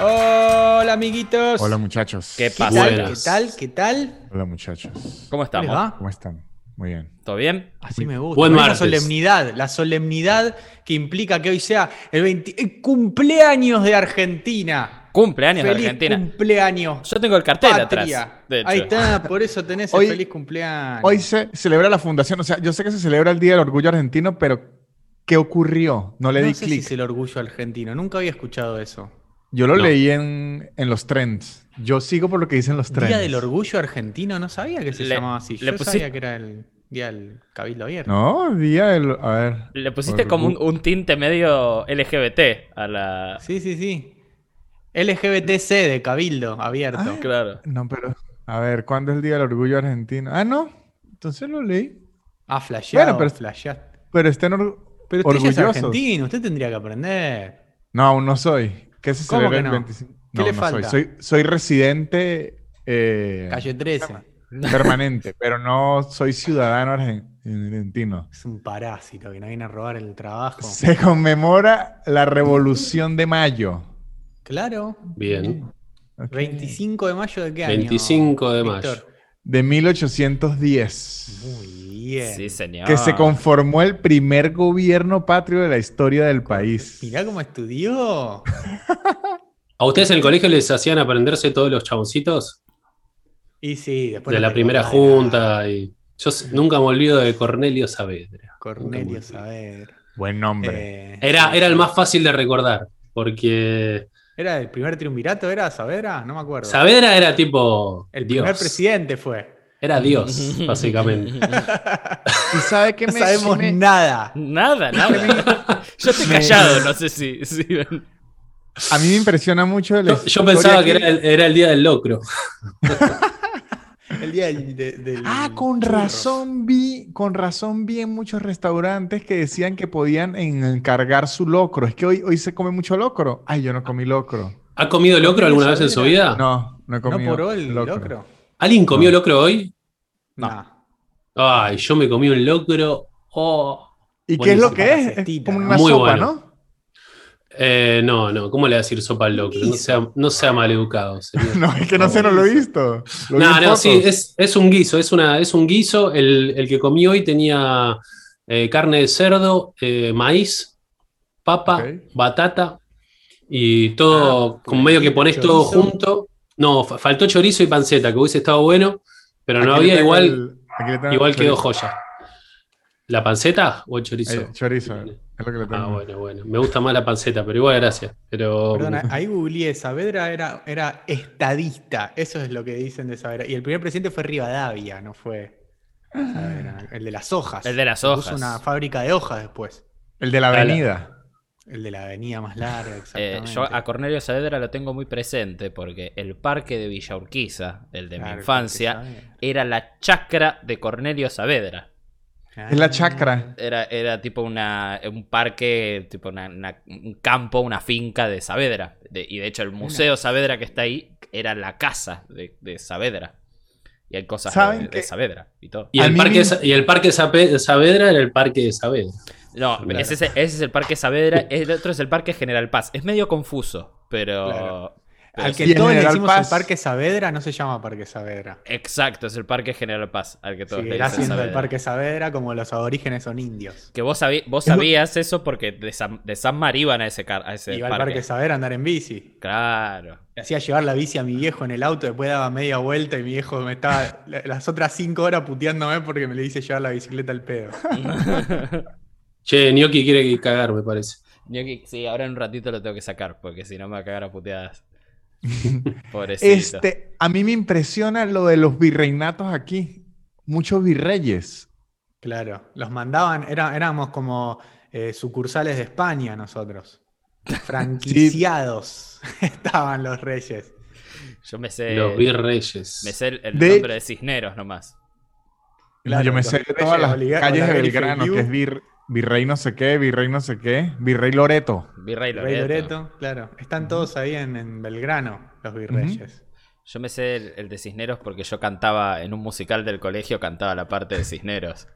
Hola, amiguitos. Hola muchachos. ¿Qué ¿Qué pasa? ¿Qué tal? ¿Qué tal? Hola muchachos. ¿Cómo ¿Cómo estamos? va? ¿Cómo están? Muy bien. ¿Todo bien? Así me gusta. Buen martes. solemnidad, la solemnidad que implica que hoy sea el, 20 el cumpleaños de Argentina. Cumpleaños de Argentina. cumpleaños. Yo tengo el cartel patria. atrás. De hecho. Ahí está, por eso tenés Hoy- el feliz cumpleaños. Hoy se celebra la fundación, o sea, yo sé que se celebra el Día del Orgullo Argentino, pero ¿qué ocurrió? No le no di sé clic. si es el orgullo argentino. Nunca había escuchado eso. Yo lo No. leí en, en los trends. Yo sigo por lo que dicen los trends. Día del orgullo argentino, no sabía que se Le- llamaba así. le Yo sabía que era el día del cabildo abierto. No, Día del... A ver. Le pusiste como un, un tinte medio LGBT a la. Sí, sí, sí. LGBTC de cabildo abierto. Ah. Claro. No, pero... A ver, ¿cuándo es el Día del Orgullo Argentino? Ah, no. Entonces lo leí. Ah, flasheado, Bueno, pero- flasheaste. Pero estén or- Pero usted ya es argentino, usted tendría que aprender. No, aún no soy. ¿Qué se ¿Cómo celebra que el no? 25? ¿Qué no, le no falta? soy. Soy, soy residente eh, Calle 13. permanente, pero no soy ciudadano argen- argentino. Es un parásito que no viene a robar el trabajo. Se conmemora la Revolución de Mayo. Claro. Bien. Ok. 25 de mayo de qué año? 25 de mayo. Víctor? De 1810. Muy bien. Sí, señor. Que se conformó el primer gobierno patrio de la historia del país. Mirá cómo estudió. ¿A ustedes en el colegio les hacían aprenderse todos los chaboncitos? Y sí, después de la primera junta. Y... Yo nunca me olvido de Cornelio Saavedra. Cornelio. Saber. Buen nombre. Eh, Era, era el más fácil de recordar, porque ¿Era el primer triunvirato? ¿Era Saavedra? No me acuerdo. Saavedra era tipo el Dios. primer presidente fue. Era Dios, básicamente. ¿Y sabe qué No me, sabemos qué me- nada. Nada, nada. Yo estoy callado, no sé si. A mí me impresiona mucho la Yo, yo pensaba que era el, era el día del locro. El día del. de- del Ah, con churro. razón vi, con razón vi en muchos restaurantes que decían que podían encargar su locro. Es que hoy, hoy se come mucho locro. Ay, yo no comí locro. ¿Ha comido locro alguna vez en su vida? No, no he ¿No comido poró el locro? ¿Alguien comió locro hoy? No. Nah. Ay, yo me comí un locro. Oh. ¿Y qué es lo que es? Es como ¿no? una Muy sopa, bueno. ¿no? Eh, no, no, ¿cómo le voy a decir sopa al locro? No sea, no sea maleducado. señor. No, es que no sé, no lo he visto. Lo vi No, no, sí, es, es un guiso, es, una, es un guiso. El, el que comí hoy tenía eh, carne de cerdo, eh, maíz, papa, batata y todo, Ah, como medio que pones todo junto. No, fa- faltó chorizo y panceta, que hubiese estado bueno, pero no Aquí había, igual, el- igual quedó joya. ¿La panceta o el chorizo? Eh, chorizo, es lo que le tengo. Ah, bueno, bueno. Me gusta más la panceta, pero igual gracias. Pero Perdona, ahí googleé. Saavedra era, era estadista. Eso es lo que dicen de Saavedra. Y el primer presidente fue Rivadavia, no fue. Saavedra, el de las hojas. El de las Puso hojas. una fábrica de hojas después. El de la Dale. avenida. El de la avenida más larga, Eh, exactamente. yo a Cornelio Saavedra lo tengo muy presente porque el parque de Villa Urquiza, el de Claro, mi infancia, era la chacra de Cornelio Saavedra. Es la Ah, chacra. Era, era tipo una, un parque, tipo una- una- un campo, una finca de Saavedra. De- y de hecho el Museo Saavedra que está ahí era la casa de, de Saavedra. Y hay cosas ¿Saben de? Saavedra y todo. y, el parque, y el parque Saavedra era el parque de Saavedra. No, Claro. ese, es, ese es el Parque Saavedra, el otro es el Parque General Paz. Es medio confuso, pero... Claro. pero Al sí. que todos le decimos Paz- el Parque Saavedra, no se llama Parque Saavedra. Exacto, es el Parque General Paz, al que todos le Seguirá dicen siendo el. Parque Saavedra como los aborígenes son indios. Que vos, sabí- vos sabías eso porque de San, de San Mar iban a ese, car- a ese Iba al parque. Parque Saavedra a andar en bici. Claro. Le hacía llevar la bici a mi viejo en el auto, después daba media vuelta y mi viejo me estaba la- las otras cinco horas puteándome porque me le hice llevar la bicicleta al pedo. Che, Gnocchi quiere cagar, me parece. Gnocchi, sí, ahora en un ratito lo tengo que sacar porque si no me va a cagar a puteadas. Pobrecito. Este, a mí me impresiona lo de los virreinatos aquí. Muchos virreyes. Claro, los mandaban, era- éramos como eh, sucursales de España nosotros. Franquiciados estaban los reyes. Yo me sé, Los virreyes. me sé el, el De- nombre de Cisneros nomás. Claro, yo me sé todas las calles de Belgrano, que es vir- virrey no sé qué, virrey no sé qué, virrey Loreto. Virrey Rey Loreto. Loreto, claro. Están todos ahí en, en Belgrano, los virreyes. Yo me sé el, el de Cisneros porque yo cantaba en un musical del colegio, cantaba la parte de Cisneros.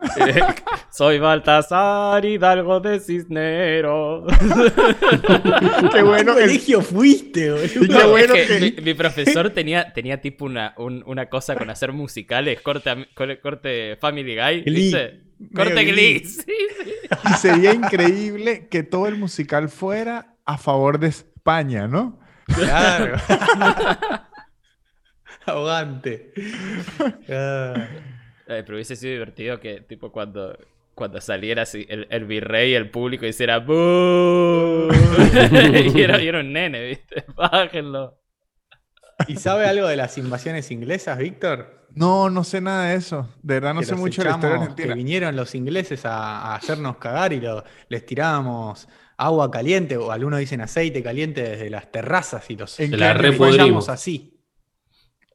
Soy Baltasar Hidalgo de Cisneros. Qué bueno ¿Qué que colegio fuiste, boludo? Qué No, bueno es que que- mi, mi profesor tenía, tenía tipo una, un- una cosa con hacer musicales, corte, corte, corte Family Guy, Glee. ¿viste? Corte sí. y sería increíble que todo el musical fuera a favor de España, ¿no? Claro. Ahogante. Ah. Pero hubiese sido divertido que, tipo, cuando, cuando saliera así el, el virrey, el público hiciera y, era, y era un nene, ¿viste? Bájenlo. ¿Y sabe algo de las invasiones inglesas, Víctor? No, no sé nada de eso. De verdad no Que sé mucho de la historia argentina. Que vinieron los ingleses a, a hacernos cagar y lo- les tirábamos agua caliente, o algunos dicen aceite caliente desde las terrazas y los ¿En la así.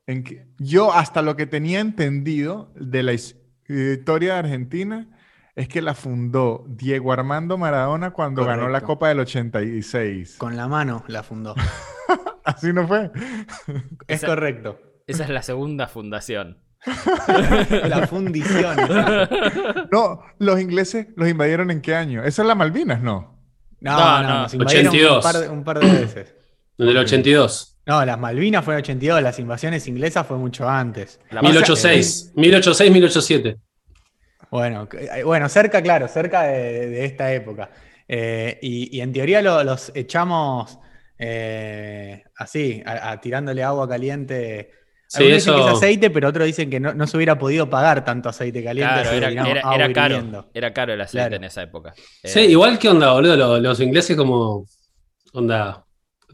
En que- yo hasta lo que tenía entendido de la his- historia de Argentina es que la fundó Diego Armando Maradona cuando ganó la. Copa del 86. Con la mano la fundó. Así no fue. Es Esa- correcto. Esa es la segunda fundación. La fundición. No, los ingleses los invadieron en qué año? ¿Esa es la Malvinas? No. No, No, no, no, nos invadieron 82. Un, par de, un par de veces. En el 82. No, las Malvinas fue en 82, las invasiones inglesas fue mucho antes. La 1086. 1086, 1087. Bueno, eh, bueno, cerca, claro, cerca de, de esta época. Eh, y, y en teoría lo- los echamos eh, así, a- a- tirándole agua caliente. Sí, Algunos dicen que es eso. aceite, pero otros dicen que no, no se hubiera podido pagar tanto aceite caliente. Claro, era, caro. Era caro el aceite Claro. en esa época. Sí, Eh, igual que onda, boludo. Los, los ingleses como. Onda.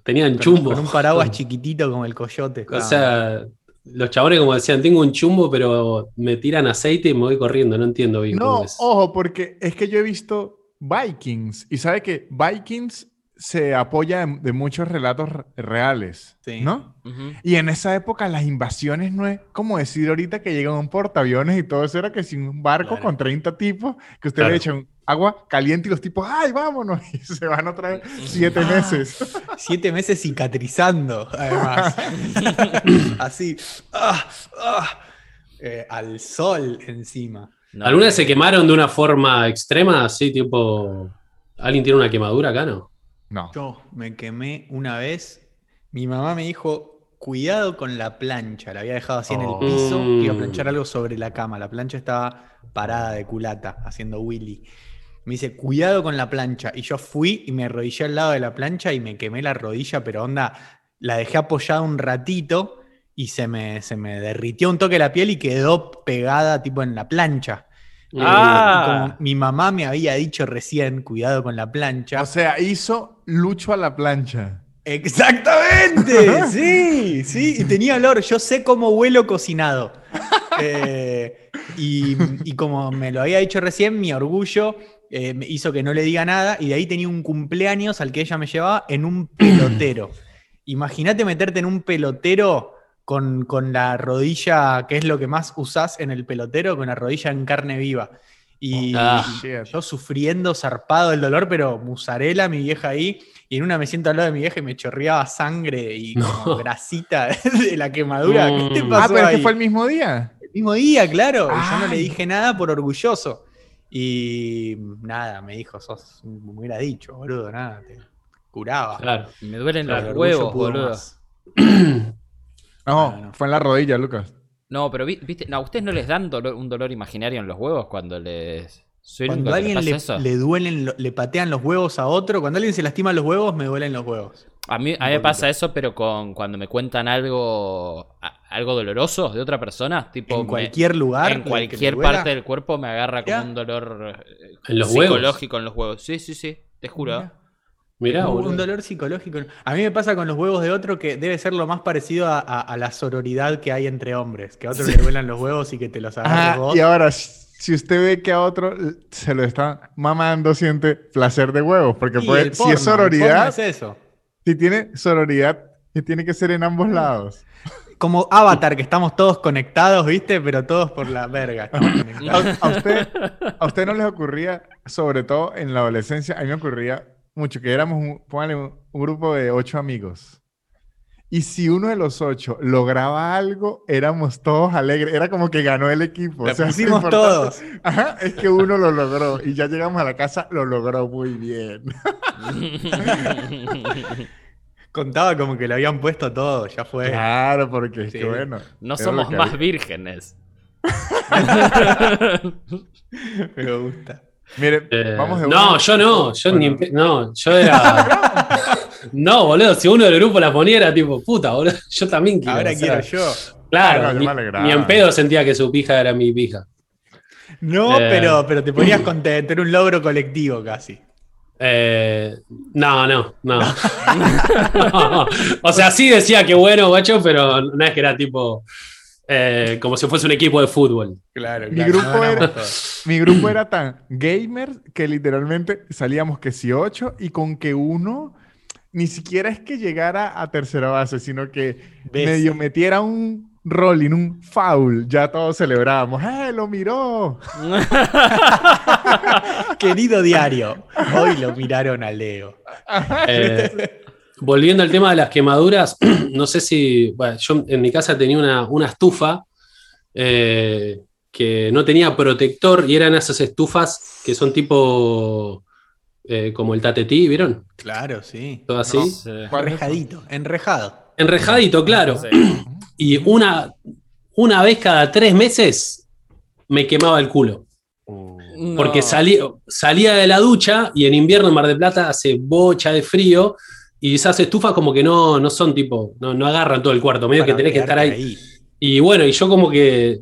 Tenían chumbo. con un paraguas chiquitito como el coyote. O sea, los chabones como decían, tengo un chumbo, pero me tiran aceite y me voy corriendo. No entiendo bien No, ojo, porque es que yo he visto Vikings y sabe que Vikings se apoya de, de muchos relatos re- reales, Sí. ¿no? Y en esa época las invasiones no es como decir ahorita que llegan un portaaviones y todo eso era que sin un barco Claro. con 30 tipos que usted Claro. le echan agua caliente y los tipos, ¡ay, vámonos! Y se van otra vez siete Ah. meses. Siete meses cicatrizando, además. Así. ah, ah, eh, al sol encima. No, ¿Alguna vez eh, se quemaron de una forma extrema? Así, tipo. ¿Alguien tiene una quemadura acá, no? No. Yo me quemé una vez. Mi mamá me dijo, cuidado con la plancha. La había dejado así en el Oh. piso. Iba a planchar algo sobre la cama. La plancha estaba parada de culata, haciendo Willy. Me dice, cuidado con la plancha. Y yo fui y me arrodillé al lado de la plancha y me quemé la rodilla, pero onda, la dejé apoyada un ratito y se me, se me derritió un toque la piel y quedó pegada tipo en la plancha. Ah. Y como mi mamá me había dicho recién, cuidado con la plancha. O sea, hizo Lucho a la plancha. Exactamente, sí, sí, y tenía olor, yo sé cómo huelo cocinado. Eh, y, y como me lo había dicho recién, mi orgullo eh, me hizo que no le diga nada y de ahí tenía un cumpleaños al que ella me llevaba en un pelotero. Imagínate meterte en un pelotero con, con la rodilla, que es lo que más usás en el pelotero, con la rodilla en carne viva. Y, Ah. y yo sufriendo, zarpado del dolor, pero musarela, mi vieja ahí, y en una me siento al lado de mi vieja y me chorreaba sangre y como No. grasita de la quemadura. ¿Qué te Mm. pasó Ah, pero es ahí? que fue el mismo día. El mismo día, claro. Y yo no le Ay. dije nada por orgulloso. Y nada, me dijo, sos, me hubiera dicho, boludo, nada, te curaba. Claro. Me duelen Pero los el huevos, boludo. Ah, no. fue en la rodilla, Lucas. No, pero vi- viste, no, ¿a ustedes no les dan dolor- un dolor imaginario en los huevos cuando les. ¿Soy el único Cuando a que le alguien pasa le, eso? le duelen, lo- le patean los huevos a otro, cuando alguien se lastima los huevos, me duelen los huevos. A mí, a mí me pasa eso, pero con cuando me cuentan algo a- algo doloroso de otra persona, tipo En me- cualquier lugar. en que cualquier duela. parte del cuerpo me agarra como Mirá. un dolor eh, ¿En los huevos? psicológico en los huevos. Sí, sí, sí, te juro. Mirá. Mirá, un, dolor psicológico. A mí me pasa con los huevos de otro que debe ser lo más parecido a, a- a la sororidad que hay entre hombres. Que a otro le duelan los huevos y que te los agarres Ah, vos. y ahora, si usted ve que a otro se lo está mamando, siente placer de huevos. Porque Sí, puede- si es sororidad, es eso. si tiene sororidad, que tiene que ser en ambos lados. Como Avatar, que estamos todos conectados, ¿viste? Pero todos por la verga. a usted, a usted no les ocurría, sobre todo en la adolescencia, a mí me ocurría mucho que éramos, un, póngale, un, un grupo de ocho amigos. Y si uno de los ocho lograba algo, éramos todos alegres. Era como que ganó el equipo. La O sea, lo pusimos importante- todos. Ajá, es que uno lo logró. Y ya llegamos a la casa, lo logró muy bien. Contaba como que lo habían puesto todo, ya fue. Claro, porque es Sí. que bueno. No somos más había. vírgenes. Me gusta. Mire, Eh, vamos de no, yo no, yo ni Bueno, no, yo era. no, boludo, si uno del grupo la ponía era tipo, puta, boludo, yo también quiero. Ahora o sea, quiero yo. Claro, Ah, no, ni, en pedo sentía que su pija era mi pija. No, Eh. pero, pero te ponías con te- tener un logro colectivo casi. Eh, no, no, no. O sea, sí decía que bueno, guacho, pero no es que era tipo eh, como si fuese un equipo de fútbol. Claro, Mi claro. grupo no, éramos era- todos. Mi grupo era tan gamer que literalmente salíamos que si ocho y con que uno ni siquiera es que llegara a tercera base, sino que ¿Ves? medio metiera un rolling, un foul, ya todos celebrábamos. ¡Eh, lo miró! Querido diario, hoy lo miraron a Leo. Eh, volviendo al tema de las quemaduras, no sé si. Bueno, yo en mi casa tenía una, una estufa eh, que no tenía protector y eran esas estufas que son tipo. eh, como el tatetí, ¿vieron? Claro, sí. Todo así. No sé. ¿Cuál es Enrejadito, enrejado. Enrejadito, claro. Sí. Y una, una vez cada tres meses me quemaba el culo. Porque No. salí- salía de la ducha y en invierno en Mar del Plata hace bocha de frío y esas estufas como que no, no son tipo, no, no agarran todo el cuarto, medio que tenés que estar ahí. Y bueno, y yo como que,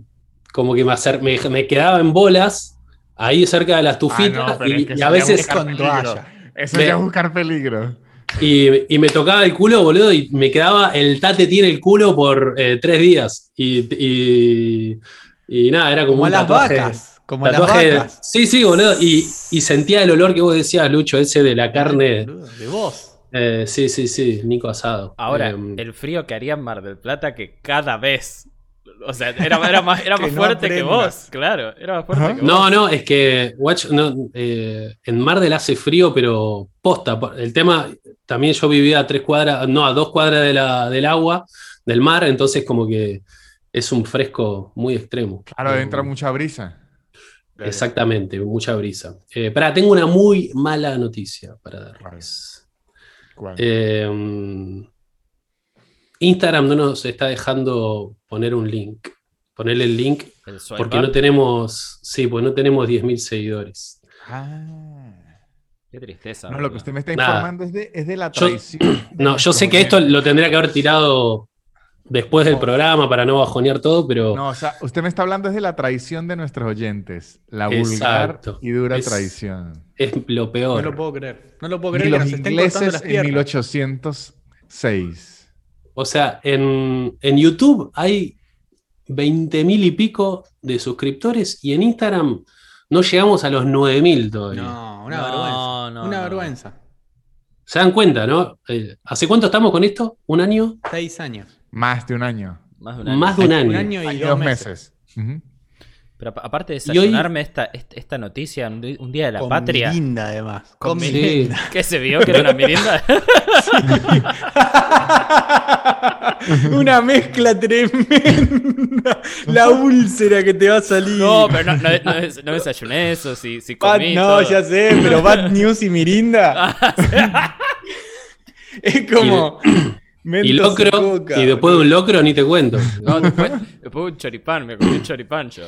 como que me, acer- me, me quedaba en bolas ahí cerca de la estufita Ah, no, pero y, es que y eso a veces con toalla. Eso Ve- ya es buscar peligro. y, y me tocaba el culo, boludo, y me quedaba el tate tiene el culo por eh, tres días. Y, y, y nada, era como, Como un las tatuaje. vacas. Como las vacas. Sí, sí, boludo. Y, y sentía el olor que vos decías, Lucho, ese de la carne. Boludo, De vos. Eh, sí, sí, sí, Nico Asado. Ahora, Eh, el frío que haría en Mar del Plata que cada vez. O sea, era, era más, era Que más no fuerte que vos, claro. Era más fuerte que vos. No, no, es que, guacho, no, eh, en Mar del hace frío, pero posta. po- El tema, también yo vivía a tres cuadras, no, a dos cuadras de la, del agua, del mar, entonces como que es un fresco muy extremo. Claro, Eh, entra mucha brisa. Exactamente, mucha brisa. Eh, pará, tengo una muy mala noticia para darles. Eh, Instagram no nos está dejando poner un link. Ponerle el link El porque up. no tenemos, sí, pues no tenemos 10.000 seguidores. Ah. Qué tristeza. No, lo que usted me está informando es de, es de la traición. No, yo sé que esto lo tendría que haber tirado después del No. programa para no bajonear todo, pero No, o sea, usted me está hablando de la traición de nuestros oyentes. La Exacto. vulgar y dura Es- traición. es lo No peor. lo puedo creer. No lo puedo Y creer que los nos estén cortando ingleses las en piernas. 1806. O sea, en, en YouTube hay 20.000 y pico de suscriptores y en Instagram no llegamos a los 9.000 todavía. No, una No, vergüenza. no, una no. vergüenza. ¿Se dan cuenta, no? Eh, ¿Hace cuánto estamos con esto? ¿Un año? Seis años. Más de un año. Más de un año. Más de un año. Un año y dos, dos meses. Pero apa- aparte de hoy- desayunarme esta, esta, noticia un, día de la Con patria. mirinda, además. Con Con Sí. mirinda. ¿Qué se vio? ¿Que era una merienda? Una mezcla tremenda. La úlcera que te va a salir. no, pero no, no, no no desayuné eso, si, si Bad- comí no, todo. ya sé, pero Bad News y Mirinda es como. Y locro, y después de un locro ni te cuento. No, después, después un choripán, me comí un choripán yo.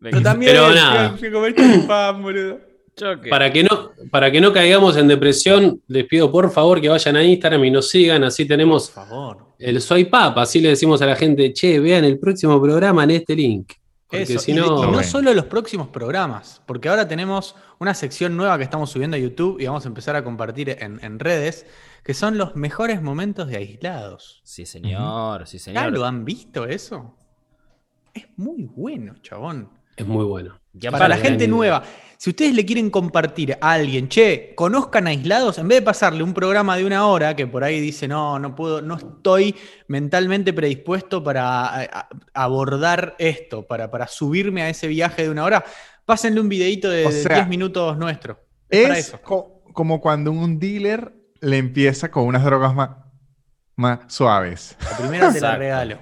Me- Yo también Pero fui nada. a comer choripán, boludo. choque. Para que, no, para que no caigamos en depresión, les pido por favor que vayan a Instagram y nos sigan, así tenemos Por favor. el swipe up, así le decimos a la gente, che, vean el próximo programa en este link. Porque Eso, si de- no... y no solo los próximos programas, porque ahora tenemos una sección nueva que estamos subiendo a YouTube y vamos a empezar a compartir en, en redes, que son los mejores momentos de aislados. Sí, señor, sí, ¿Ya señor. lo han visto eso? Es muy bueno, chabón. Es muy bueno. Y Para la gente en- nueva, si ustedes le quieren compartir a alguien, che, conozcan aislados, en vez de pasarle un programa de una hora que por ahí dice, no, no puedo, no estoy mentalmente predispuesto para a- a- abordar esto, para, para subirme a ese viaje de una hora, pásenle un videito de O de sea, 10 minutos nuestro. Es para Es eso. co- como cuando un dealer le empieza con unas drogas más, más suaves. La primera te la regalo.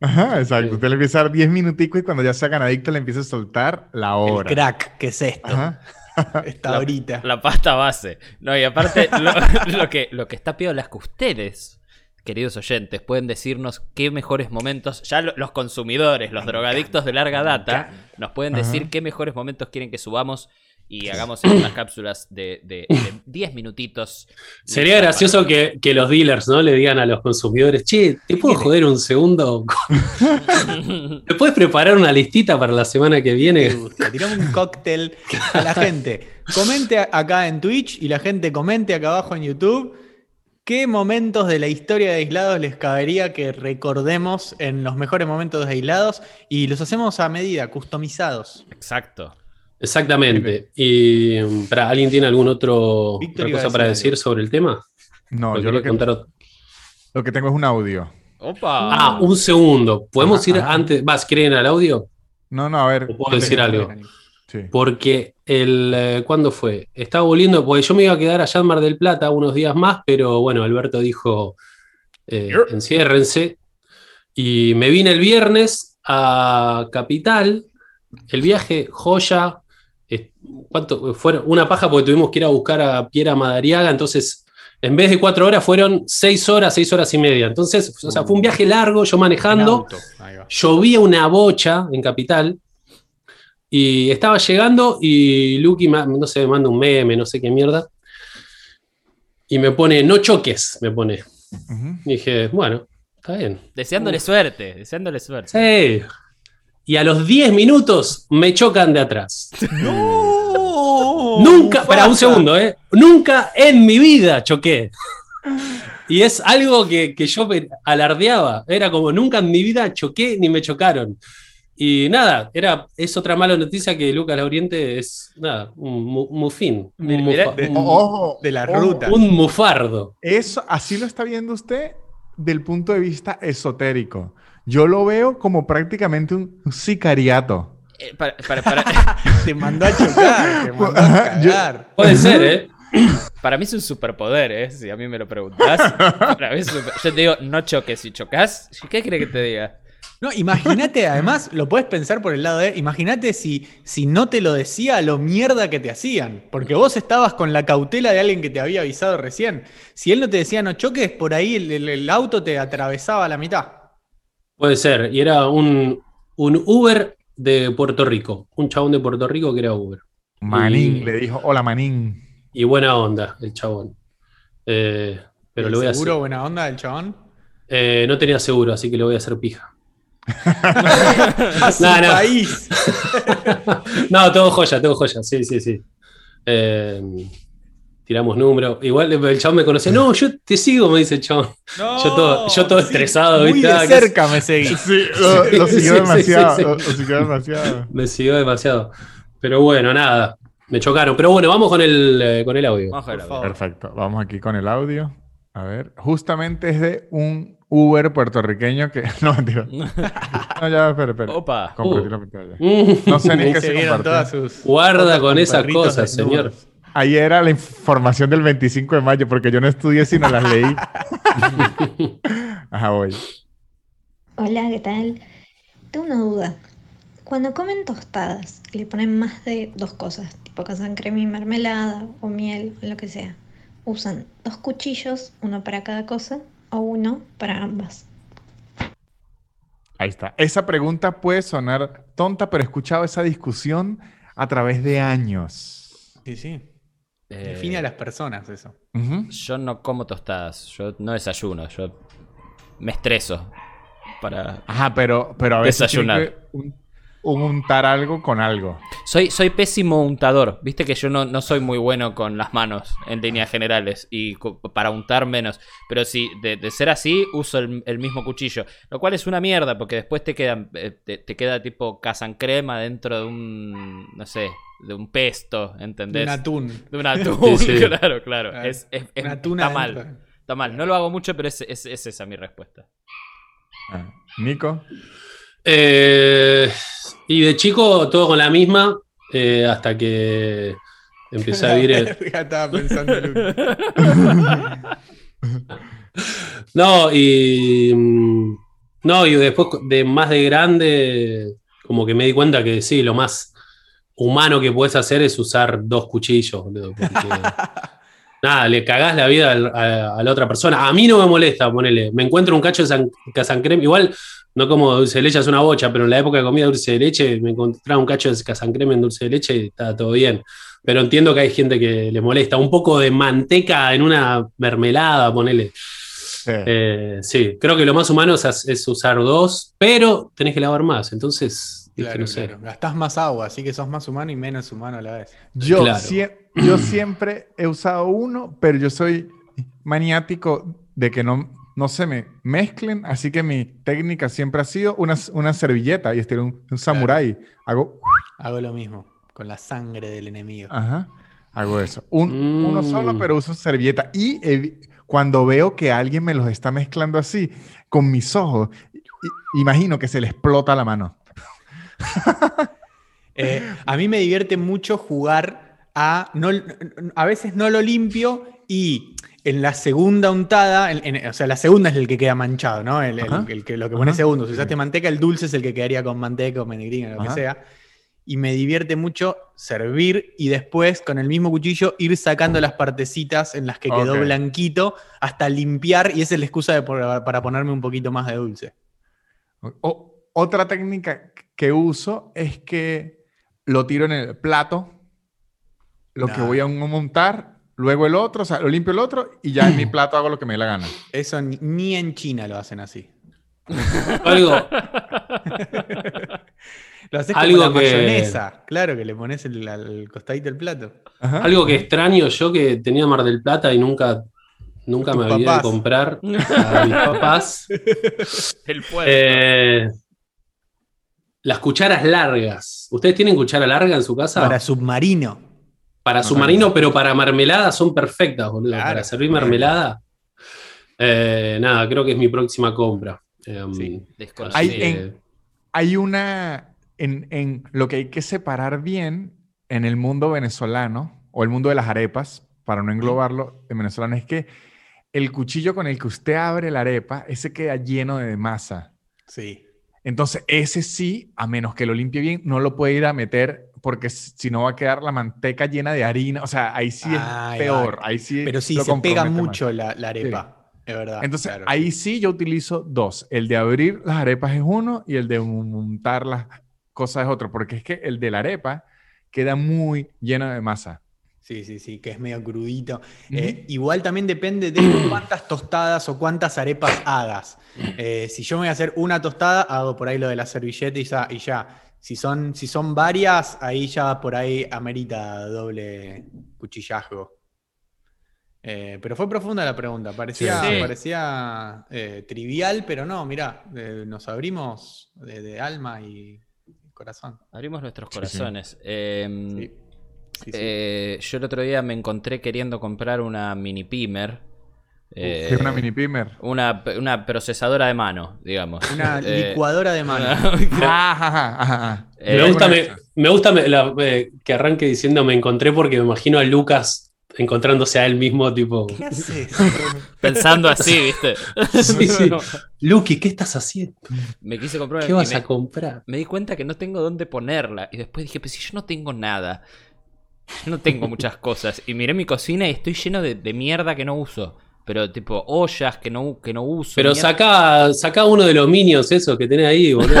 Ajá, exacto. Sí. Usted le empieza a dar 10 minuticos y cuando ya se hagan adicto le empieza a soltar la El hora. crack, ¿qué es esto? Ajá. Esta La- ahorita. La pasta base. No, y aparte, lo, lo que, lo que está piola es que ustedes, queridos oyentes, pueden decirnos qué mejores momentos, ya lo- los consumidores, los drogadictos de larga data, nos pueden decir Ajá. qué mejores momentos quieren que subamos y hagamos en unas cápsulas de, de, de 10 minutitos. Sería gracioso que, que los dealers ¿no? le digan a los consumidores, che, ¿te puedo joder un segundo? ¿Te puedes preparar una listita para la semana que Me viene? Tiramos un cóctel a la gente. Comente acá en Twitch y la gente comente acá abajo en YouTube. ¿Qué momentos de la historia de Aislados les cabería que recordemos en los mejores momentos de Aislados? Y los hacemos a medida, customizados. Exacto. Exactamente. Y um, para ¿alguien tiene algún otro otra cosa para decir sobre el tema? No, Porque yo lo que, contar lo que tengo es un audio. Opa. Ah, un segundo. ¿Podemos Ajá, ir ajá. antes? ¿Vas, quieren al audio? No, no, a ver. ¿O puedo decir algo? Sí. Porque el. eh, ¿Cuándo fue? Estaba volviendo, porque yo me iba a quedar allá en Mar del Plata unos días más, pero bueno, Alberto dijo: eh, enciérrense. Y me vine el viernes a Capital. El viaje, joya. ¿Cuánto? Fueron una paja porque tuvimos que ir a buscar a Piera Madariaga. Entonces, en vez de cuatro horas, fueron seis horas, seis horas y media. Entonces, o sea, fue un viaje largo, yo manejando. Llovía una bocha en Capital. Y estaba llegando y Lucky, no sé, me manda un meme, no sé qué mierda. Y me pone, no choques, me pone. Y dije, bueno, está bien. Deseándole suerte, deseándole suerte. Sí. Y a los 10 minutos me chocan de atrás. ¡No! Nunca, para un segundo, ¿eh? Nunca en mi vida choqué. Y es algo que, que yo me alardeaba. Era como, nunca en mi vida choqué ni me chocaron. Y nada, era, es otra mala noticia que Lucas Lauriente es, nada, un mu- mufín. Un, mufa- de- un- Ojo, de la ojo. ruta. un mufardo. Eso, así lo está viendo usted del punto de vista esotérico. Yo lo veo como prácticamente un sicariato. Eh, para- para- para- Te mandó a chocar, te mandó a yo- cagar. Puede ser, ¿eh? Para mí es un superpoder, ¿eh? Si a mí me lo preguntas. Para mí es super- Yo te digo, no choques. Si chocas, ¿qué crees que te diga? No, imagínate, además, lo puedes pensar por el lado de. Imagínate si, si no te lo decía lo mierda que te hacían. Porque vos estabas con la cautela de alguien que te había avisado recién. Si él no te decía no choques, por ahí el, el- el auto te atravesaba a la mitad. Puede ser. Y era un, un Uber de Puerto Rico. Un chabón de Puerto Rico que era Uber. Manín, Y- le dijo, hola Manín. Y buena onda, el chabón. Eh, pero lo voy a ¿Seguro hacer. buena onda del chabón? Eh, no tenía seguro, así que le voy a hacer pija. No, no. país. No, todo joya, todo joya. Sí, sí, sí. Eh, tiramos número. Igual el chabón me conoce. No, yo te sigo, me dice el chabón. No, Yo todo- yo todo estresado, Muy ¿viste? de Ah, cerca me seguí. Sí, lo, siguió sí, demasiado. sí, sí. Lo, lo siguió demasiado. Me siguió demasiado. Pero bueno, nada. Me chocaron. Pero bueno, vamos con el, eh, con el audio. Vamos a ver. Por favor. Perfecto. Vamos aquí con el audio. A ver, justamente es de un Uber puertorriqueño que. No, mentira. No, ya, espera, espera. Opa. Compartí Uh. la pantalla. Mm, No sé ni qué se se compartió. todas sus. Guarda con esas cosas, señor. Ahí era la información del 25 de mayo, porque yo no estudié, sino las leí. Ajá, voy. Hola, ¿qué tal? Tengo una duda. Cuando comen tostadas y le ponen más de dos cosas, tipo casan crema y mermelada o miel o lo que sea, ¿usan dos cuchillos, uno para cada cosa o uno para ambas? Ahí está. Esa pregunta puede sonar tonta, pero he escuchado esa discusión a través de años. Sí, sí. Eh, Define a las personas eso. Yo no como tostadas. Yo no desayuno. Yo me estreso. Para. Ajá, pero, pero a veces tiene Desayunar. que un- untar algo con algo. Soy, soy pésimo untador. Viste que yo no, no soy muy bueno con las manos en líneas generales. Y para untar menos. Pero si de, de ser así, uso el, el mismo cuchillo. Lo cual es una mierda. Porque después te queda, eh, te, te queda tipo casan crema dentro de un. No sé. De un pesto. ¿Entendés? Un atún. De un atún. Sí, sí. Claro, claro. Ah, Es, es- es- Un atún está adentro. mal. Está mal. No lo hago mucho, pero es, es- es esa mi respuesta. Ah, Nico. Eh, y de chico, todo con la misma, eh, hasta que empecé a vivir. Ya estaba pensando. No, y. mm, No, y después de más de grande, como que me di cuenta que sí, lo más humano que puedes hacer es usar dos cuchillos, boludo, porque, Nada, le cagás la vida a, a la otra persona. A mí no me molesta, ponele. Me encuentro un cacho de san. Igual, no como dulce de leche, es una bocha, pero en la época que comía dulce de leche, me encontraba un cacho de casancreme en dulce de leche y estaba todo bien. Pero entiendo que hay gente que le molesta. Un poco de manteca en una mermelada, ponele. Sí. Eh, sí, creo que lo más humano es, es usar dos, pero tenés que lavar más. Entonces, Claro, no sé. claro. Gastás más agua, así que sos más humano y menos humano a la vez. Yo, Claro. sie- yo siempre he usado uno, pero yo soy maniático de que no, no se me mezclen, así que mi técnica siempre ha sido una, una servilleta y estilo un, un samurái. Hago, Hago lo mismo, con la sangre del enemigo. ajá, hago eso. Un- Uno Mm. solo, pero uso servilleta. Y cuando veo que alguien me los está mezclando así, con mis ojos, imagino que se le explota la mano. Eh, a mí me divierte mucho jugar a. No, a veces no lo limpio y en la segunda untada, en- en- o sea, la segunda es el que queda manchado, ¿no? El, el- Ajá. el que, lo que pone segundo. Si usaste manteca, el dulce es el que quedaría con manteca o menegrina, lo Ajá. que sea. Y me divierte mucho servir y después con el mismo cuchillo ir sacando las partecitas en las que quedó blanquito hasta limpiar y esa es la excusa de para ponerme un poquito más de dulce. O- otra técnica que uso es que lo tiro en el plato, lo que voy a montar, luego el otro, o sea, lo limpio el otro y ya en mi plato hago lo que me dé la gana. Eso ni, ni en China lo hacen así. Algo, Lo haces Algo como la que- mayonesa. Claro, que le pones el, al costadito del plato. Ajá. algo que extraño yo que tenía Mar del Plata y nunca, nunca Tus me había de comprar a mis papás. El puerto. Eh, las cucharas largas. ¿Ustedes tienen cuchara larga en su casa? Para submarino. Para submarino, pero para mermelada son perfectas, boludo. Claro. Para servir mermelada. Eh, nada, creo que es mi próxima compra. Eh, Sí. En- Hay una, en, en lo que hay que separar bien en el mundo venezolano o el mundo de las arepas, para no englobarlo en venezolano, es que el cuchillo con el que usted abre la arepa, ese queda lleno de masa. Sí. Entonces, ese sí, a menos que lo limpie bien, no lo puede ir a meter porque si no va a quedar la manteca llena de harina. O sea, ahí sí es peor. Ahí sí Pero sí, se pega mucho la, la arepa. Es verdad. Entonces, claro. ahí sí yo utilizo dos. El de abrir las arepas es uno y el de montar las cosas es otro. Porque es que el de la arepa queda muy lleno de masa. Sí, sí, sí, que es medio crudito. Eh, igual también depende de cuántas tostadas o cuántas arepas hagas. Eh, si yo me voy a hacer una tostada, hago por ahí lo de la servilleta y ya. Si, son, si son varias, ahí ya por ahí amerita doble cuchillazgo. Eh, pero fue profunda la pregunta. Parecía, Sí. parecía eh, trivial, pero no, mirá, eh, nos abrimos de, de alma y corazón. Abrimos nuestros Sí, sí. corazones. Eh, Sí. Sí, sí. eh, yo el otro día me encontré queriendo comprar una mini pimer. Eh, es una mini pimer. una, una procesadora de mano, digamos. Una Eh, licuadora de mano. Ah. Eh, me gusta, con me, esa. me gusta me- la- eh, que arranque diciendo me encontré porque me imagino a Lucas encontrándose a él mismo, tipo. ¿Qué haces? Pensando así, ¿viste? Sí, sí. Lucky, ¿qué estás haciendo? Me quise comprar ¿Qué vas me, a comprar? me di cuenta que no tengo dónde ponerla. Y después dije, pues si yo no tengo nada, yo no tengo muchas cosas. Y miré mi cocina y estoy lleno de, de mierda que no uso. Pero tipo ollas que no, que no uso. Pero saca, saca uno de los minions esos que tenés ahí, boludo.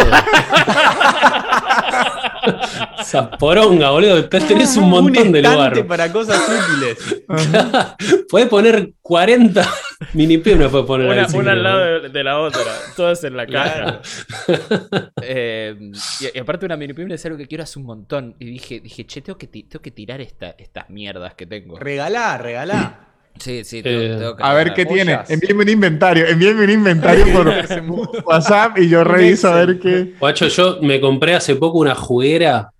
Zaporonga, boludo. te- Tenés un montón de lugar. para cosas útiles. Puedes poner 40 mini puedes poner Una, si una al lado de, de la otra, todas en la Claro. caja. Eh, y, y aparte una mini es algo que quiero hace un montón. Y dije, dije che, tengo que, tengo que tirar esta, estas mierdas que tengo. Regalá, regalá. Sí, sí, tengo, Eh, tengo que A ver qué tiene. Envíenme un inventario. Envíenme un inventario por WhatsApp y yo reviso a ver qué. Guacho, yo me compré hace poco una juguera.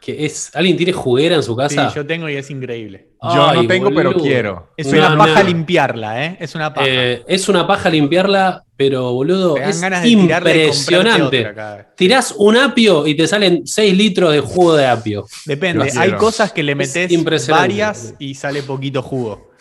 Que es. ¿Alguien tiene juguera en su Sí, casa? yo tengo y es increíble. Yo Ay, no tengo, pero quiero. Es No, una no. paja limpiarla, ¿eh? Es una paja. Eh, es una paja limpiarla, pero boludo, es ganas de tirarla y comprarte impresionante. otra. Tirás un apio y te salen 6 litros de jugo de apio. Depende, hay cosas que le metes varias y sale poquito jugo.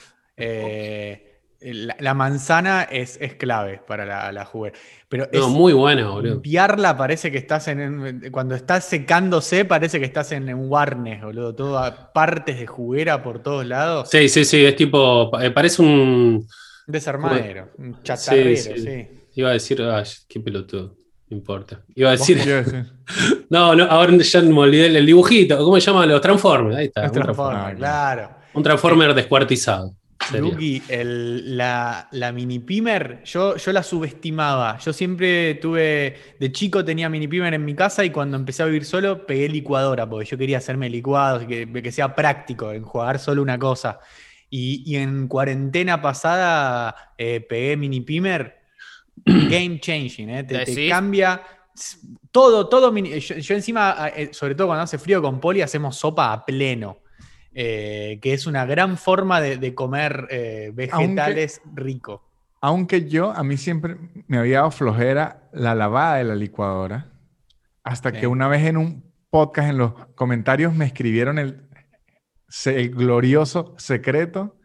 Eh, la, la manzana es, es clave para la, la juguera. Pero No, es- muy buena, boludo. limpiarla parece que estás en, Cuando estás secándose, parece que estás en un Warnes, boludo. Todo a partes de juguera por todos lados. Sí, sí, sí, es tipo, eh, parece un, desarmadero, un chatarrero, Sí, sí. sí. iba a decir, ay, qué pelotudo, no importa. Iba a ¿Vos decir, no, no, ahora ya me olvidé el, el dibujito, ¿cómo se llama? Los Transformers, ahí está. Los transformer. Claro. Un Transformer descuartizado. Lucky, el- la, la mini pimer, yo, yo la subestimaba. Yo siempre tuve, de chico tenía mini pimer en mi casa y cuando empecé a vivir solo pegué licuadora, porque yo quería hacerme licuados, que, que sea práctico, enjuagar solo una cosa. Y, y en cuarentena pasada eh, pegué mini pimer, game changing, eh, te, cambia todo, todo. mini- yo, yo encima, eh, sobre todo cuando hace frío con Poli, hacemos sopa a pleno. Eh, que es una gran forma de, de comer eh, vegetales rico. Aunque yo, a mí siempre me había dado flojera la lavada de la licuadora. Hasta que una vez en un podcast, en los comentarios, me escribieron el, se- el glorioso secreto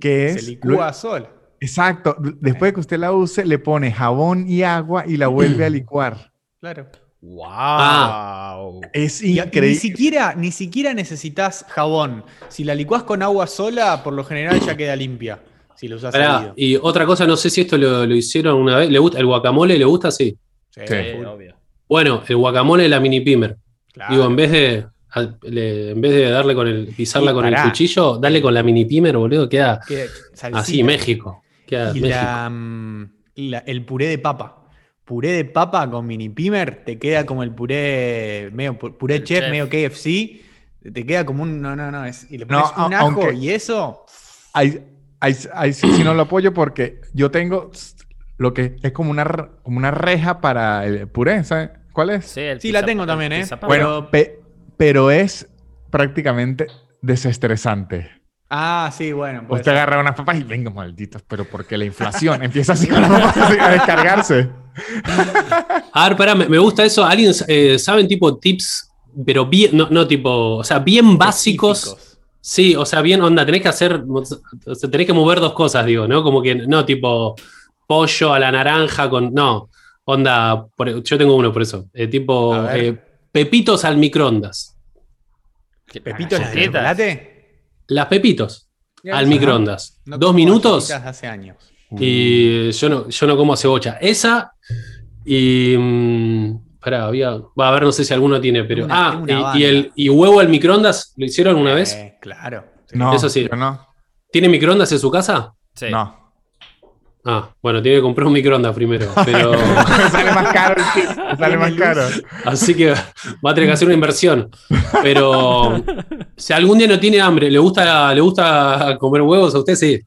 que es... Se licúa sola. Exacto. Después de que usted la use, le pone jabón y agua y la vuelve a licuar. Claro. ¡Wow! Ah. Es increíble. ni siquiera, ni siquiera necesitas jabón. Si la licuás con agua sola, por lo general ya queda limpia. Si lo usas Pará, y otra cosa, no sé si esto lo, lo hicieron una vez. ¿Le gusta, ¿El guacamole le gusta? Sí. Sí, obvio. Bueno, el guacamole de la mini pimer. claro. Digo, en vez de a- le- en vez de darle con el pisarla con el cuchillo, darle con la mini pimer, boludo, queda así, México. Queda Y México. la, mm, y la- el puré de papa. Puré de papa con mini pimer te queda como el puré, medio pu- puré chef, chef. medio KFC. Te queda como un. No, no, no. es- y le No, pones un a- ajo aunque- y eso. Ahí, ahí- ahí sí, sí no lo apoyo porque yo tengo lo que es como una, como una reja para el puré, ¿sabes? ¿Cuál es? Sí, el Sí, la tengo el también, ¿eh? Bueno, pe- pero es prácticamente desestresante. Ah, sí, bueno. puede Usted agarra unas papas y venga, malditos, pero porque la inflación empieza así con las papas a descargarse. A ver, pará, me, me gusta eso. ¿Alguien eh, saben tipo tips, pero bien, no, no tipo, o sea, bien básicos? Específicos. Sí, o sea, bien, onda, tenés que hacer, o sea, tenés que mover dos cosas, digo, ¿no? Como que, no, tipo, pollo a la naranja con, no, onda, por- yo tengo uno por eso, eh, tipo, eh, pepitos al microondas. ¿Qué- ¿Pepitos de galletitas? chocolate? Las pepitos al microondas. no Dos minutos hace años. y yo no, yo no como cebolla. Esa y... mm, pará, había... Va a ver, no sé si alguno tiene, pero... Una- ah, una y- el, y huevo al microondas, ¿lo hicieron una vez? Eh, claro. sí. No, Eso sí. no. ¿Tiene microondas en su casa? Sí. No. Ah, bueno, tiene que comprar un microondas primero. Pero, sale más caro. sale más caro. así que va a tener que hacer una inversión. Pero si algún día no tiene hambre, ¿le gusta, le gusta comer huevos a usted? Sí.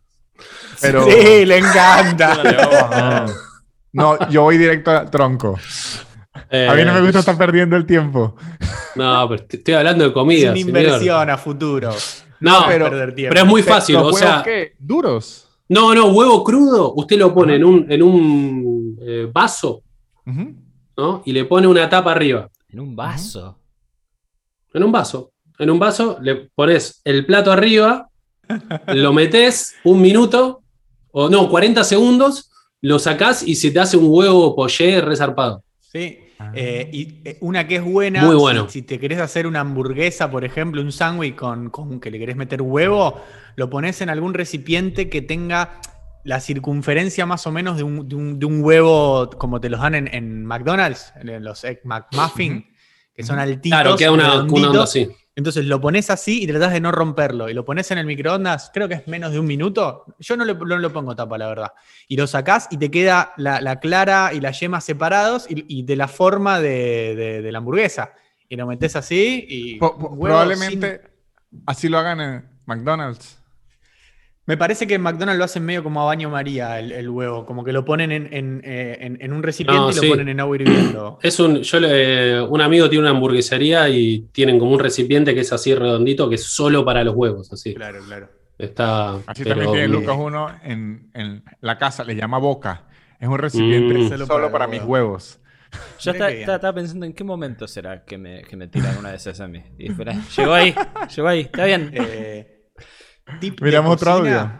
Pero Sí, le encanta. no. Yo voy directo al tronco. Eh, A mí no me gusta estar perdiendo el tiempo. No, pero te- estoy hablando de Es comida. una señor. inversión a futuro. No, pero- pero, perder tiempo. es muy fácil. ¿Los O huevos sea, qué? ¿Duros? No, no, huevo crudo, usted lo pone en un, en un eh, vaso. ¿no? Y le pone una tapa arriba. En un vaso. En un vaso. En un vaso le pones el plato arriba, lo metes un minuto, o no, 40 segundos, lo sacás y se te hace un huevo poché resarpado. Sí. Eh, y eh, una que es buena, Muy si- bueno. Si, te querés hacer una hamburguesa, por ejemplo, un sándwich con, con que le querés meter huevo, lo pones en algún recipiente que tenga la circunferencia más o menos de un, de un- de un huevo como te los dan en, en McDonald's, en los Egg McMuffin, que son altitos. Claro, queda una, onda así. Entonces lo pones así y tratás de no romperlo. Y lo pones en el microondas, creo que es menos de un minuto. Yo no le, no le pongo tapa, la verdad. Y lo sacás y te queda la, la clara y la yema separados y, y de la forma de, de- de la hamburguesa. Y lo metes así y. Po- po- huevo probablemente así lo hagan en McDonald's. Me parece que en McDonald's lo hacen medio como a baño María el, el huevo. Como que lo ponen en, en- eh, en- en un recipiente No, y lo sí. ponen en agua hirviendo. Es un, yo le- un amigo tiene una hamburguesería y tienen como un recipiente que es así redondito, que es solo para los huevos, así. Claro, claro. Está. Así pero- también tiene Lucas uno en, en la casa, le llama boca. Es un recipiente Mm. solo, Solo para, para mis huevos. Yo estaba, pensando en qué momento será que me, que me tiran una de esas a mí. Y llegó ahí, llegó ahí, está bien. Eh, tip de Miramos otro audio.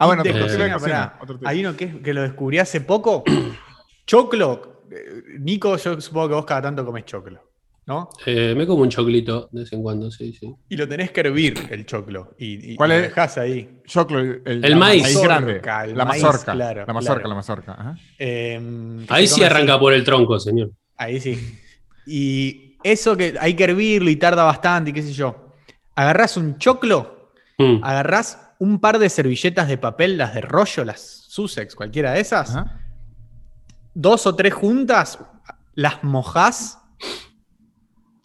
Ah, bueno, de otro tipo de cocina, pará. otro. Hay uno que, que lo descubrí hace poco. choclo. Eh, Nico, yo supongo que vos cada tanto comes choclo, ¿no? Eh, me como un choclito de vez en cuando, sí, sí. Y lo tenés que hervir, el choclo. Y, y- ¿Cuál y lo es? dejás ahí. Choclo, el, El maíz. grande. Mazorca, el la maíz, mazorca. claro, la mazorca, claro. la mazorca. Ajá. Eh, que Ahí sí arranca así. por el tronco, señor. Ahí sí. Y eso que hay que hervirlo y tarda bastante y qué sé yo. Agarrás un choclo, Mm. agarrás un par de servilletas de papel, las de rollo, las Sussex, cualquiera de esas, Ajá. dos o tres juntas, las mojás,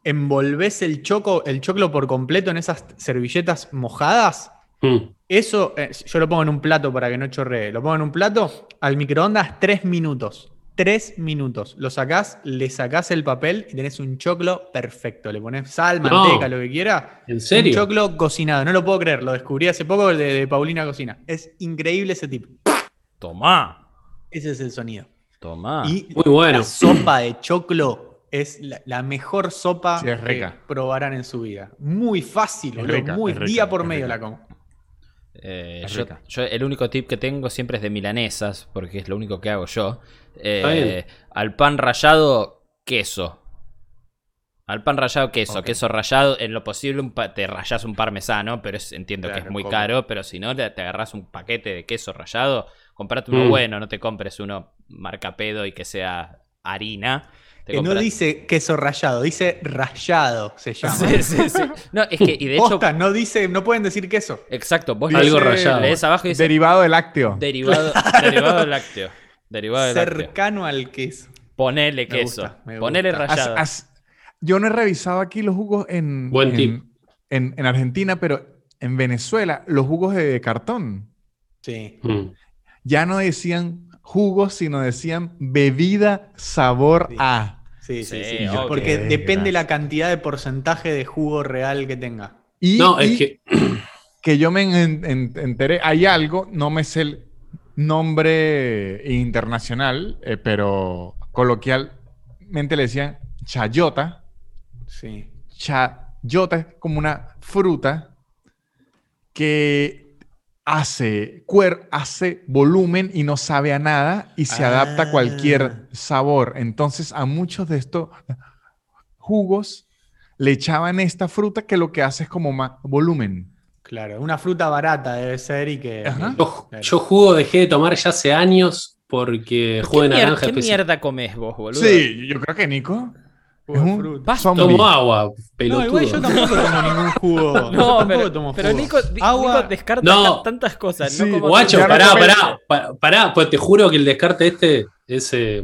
envolvés el, choco, el choclo por completo en esas servilletas mojadas. Mm. Eso eh, yo lo pongo en un plato para que no chorree. Lo pongo en un plato, al microondas, tres minutos. Tres minutos. Lo sacás, le sacás el papel y tenés un choclo perfecto. Le pones sal, No. manteca, lo que quiera. ¿En serio? Un choclo cocinado. No lo puedo creer. Lo descubrí hace poco de, de Paulina Cocina. Es increíble ese tipo. Tomá. Ese es el sonido. Tomá. Y Muy bueno. la sopa de choclo es la, la mejor sopa Sí, es que probarán en su vida. Muy fácil, boludo. Muy rica, día por medio rica. la como. Eh, yo, el único tip que tengo siempre es de milanesas, porque es lo único que hago yo. Eh, al pan rallado, queso. Al pan rallado, queso. Queso rallado, en lo posible un te rayas un parmesano, pero es- entiendo que es muy caro. Pero si no, te, te agarras un paquete de queso rallado, comprate uno Mm. bueno, no te compres uno marca pedo y que sea harina. No dice queso rallado, dice rallado se llama. Sí, sí, sí. No, es que, y de hecho, Posta, no dice, no pueden decir queso. exacto, vos Algo rallado. lees abajo y dice Derivado de lácteo. derivado, derivado del lácteo. Derivado lácteo. Cercano al queso. Ponele Me queso. gusta, me Ponele gusta. rallado. As- as- yo no he revisado aquí los jugos en, Buen en, tip. en- en Argentina, pero en Venezuela, los jugos de cartón Sí. Mm. ya no decían jugos, sino decían bebida sabor Sí. a. Sí, sí, Sí. Porque depende la cantidad de porcentaje de jugo real que tenga. Y, No, es que. que yo me en- en- enteré, hay algo, no me sé el nombre internacional, eh, pero coloquialmente le decían chayota. Sí. Chayota es como una fruta que hace, cuer hace volumen y no sabe a nada y se adapta a Ah. cualquier sabor. Entonces a muchos de estos jugos le echaban esta fruta que lo que hace es como más volumen. Claro, una fruta barata debe ser y que. Yo, jugo dejé de tomar ya hace años porque ¿Qué, jugo de naranja qué mierda comes vos, boludo? Sí, yo creo que Nico Jugo es de un fruta. Basta. zombie. Tomo agua, No, pelotudo. igual yo tampoco tomo ningún jugo. No, tampoco pero, tomo pero. Nico, Di- Agua. Nico descarta No. ta- tantas cosas. Sí, no como Guacho, no pará, pará, pa- pará, pues te juro que el descarte este es. eh,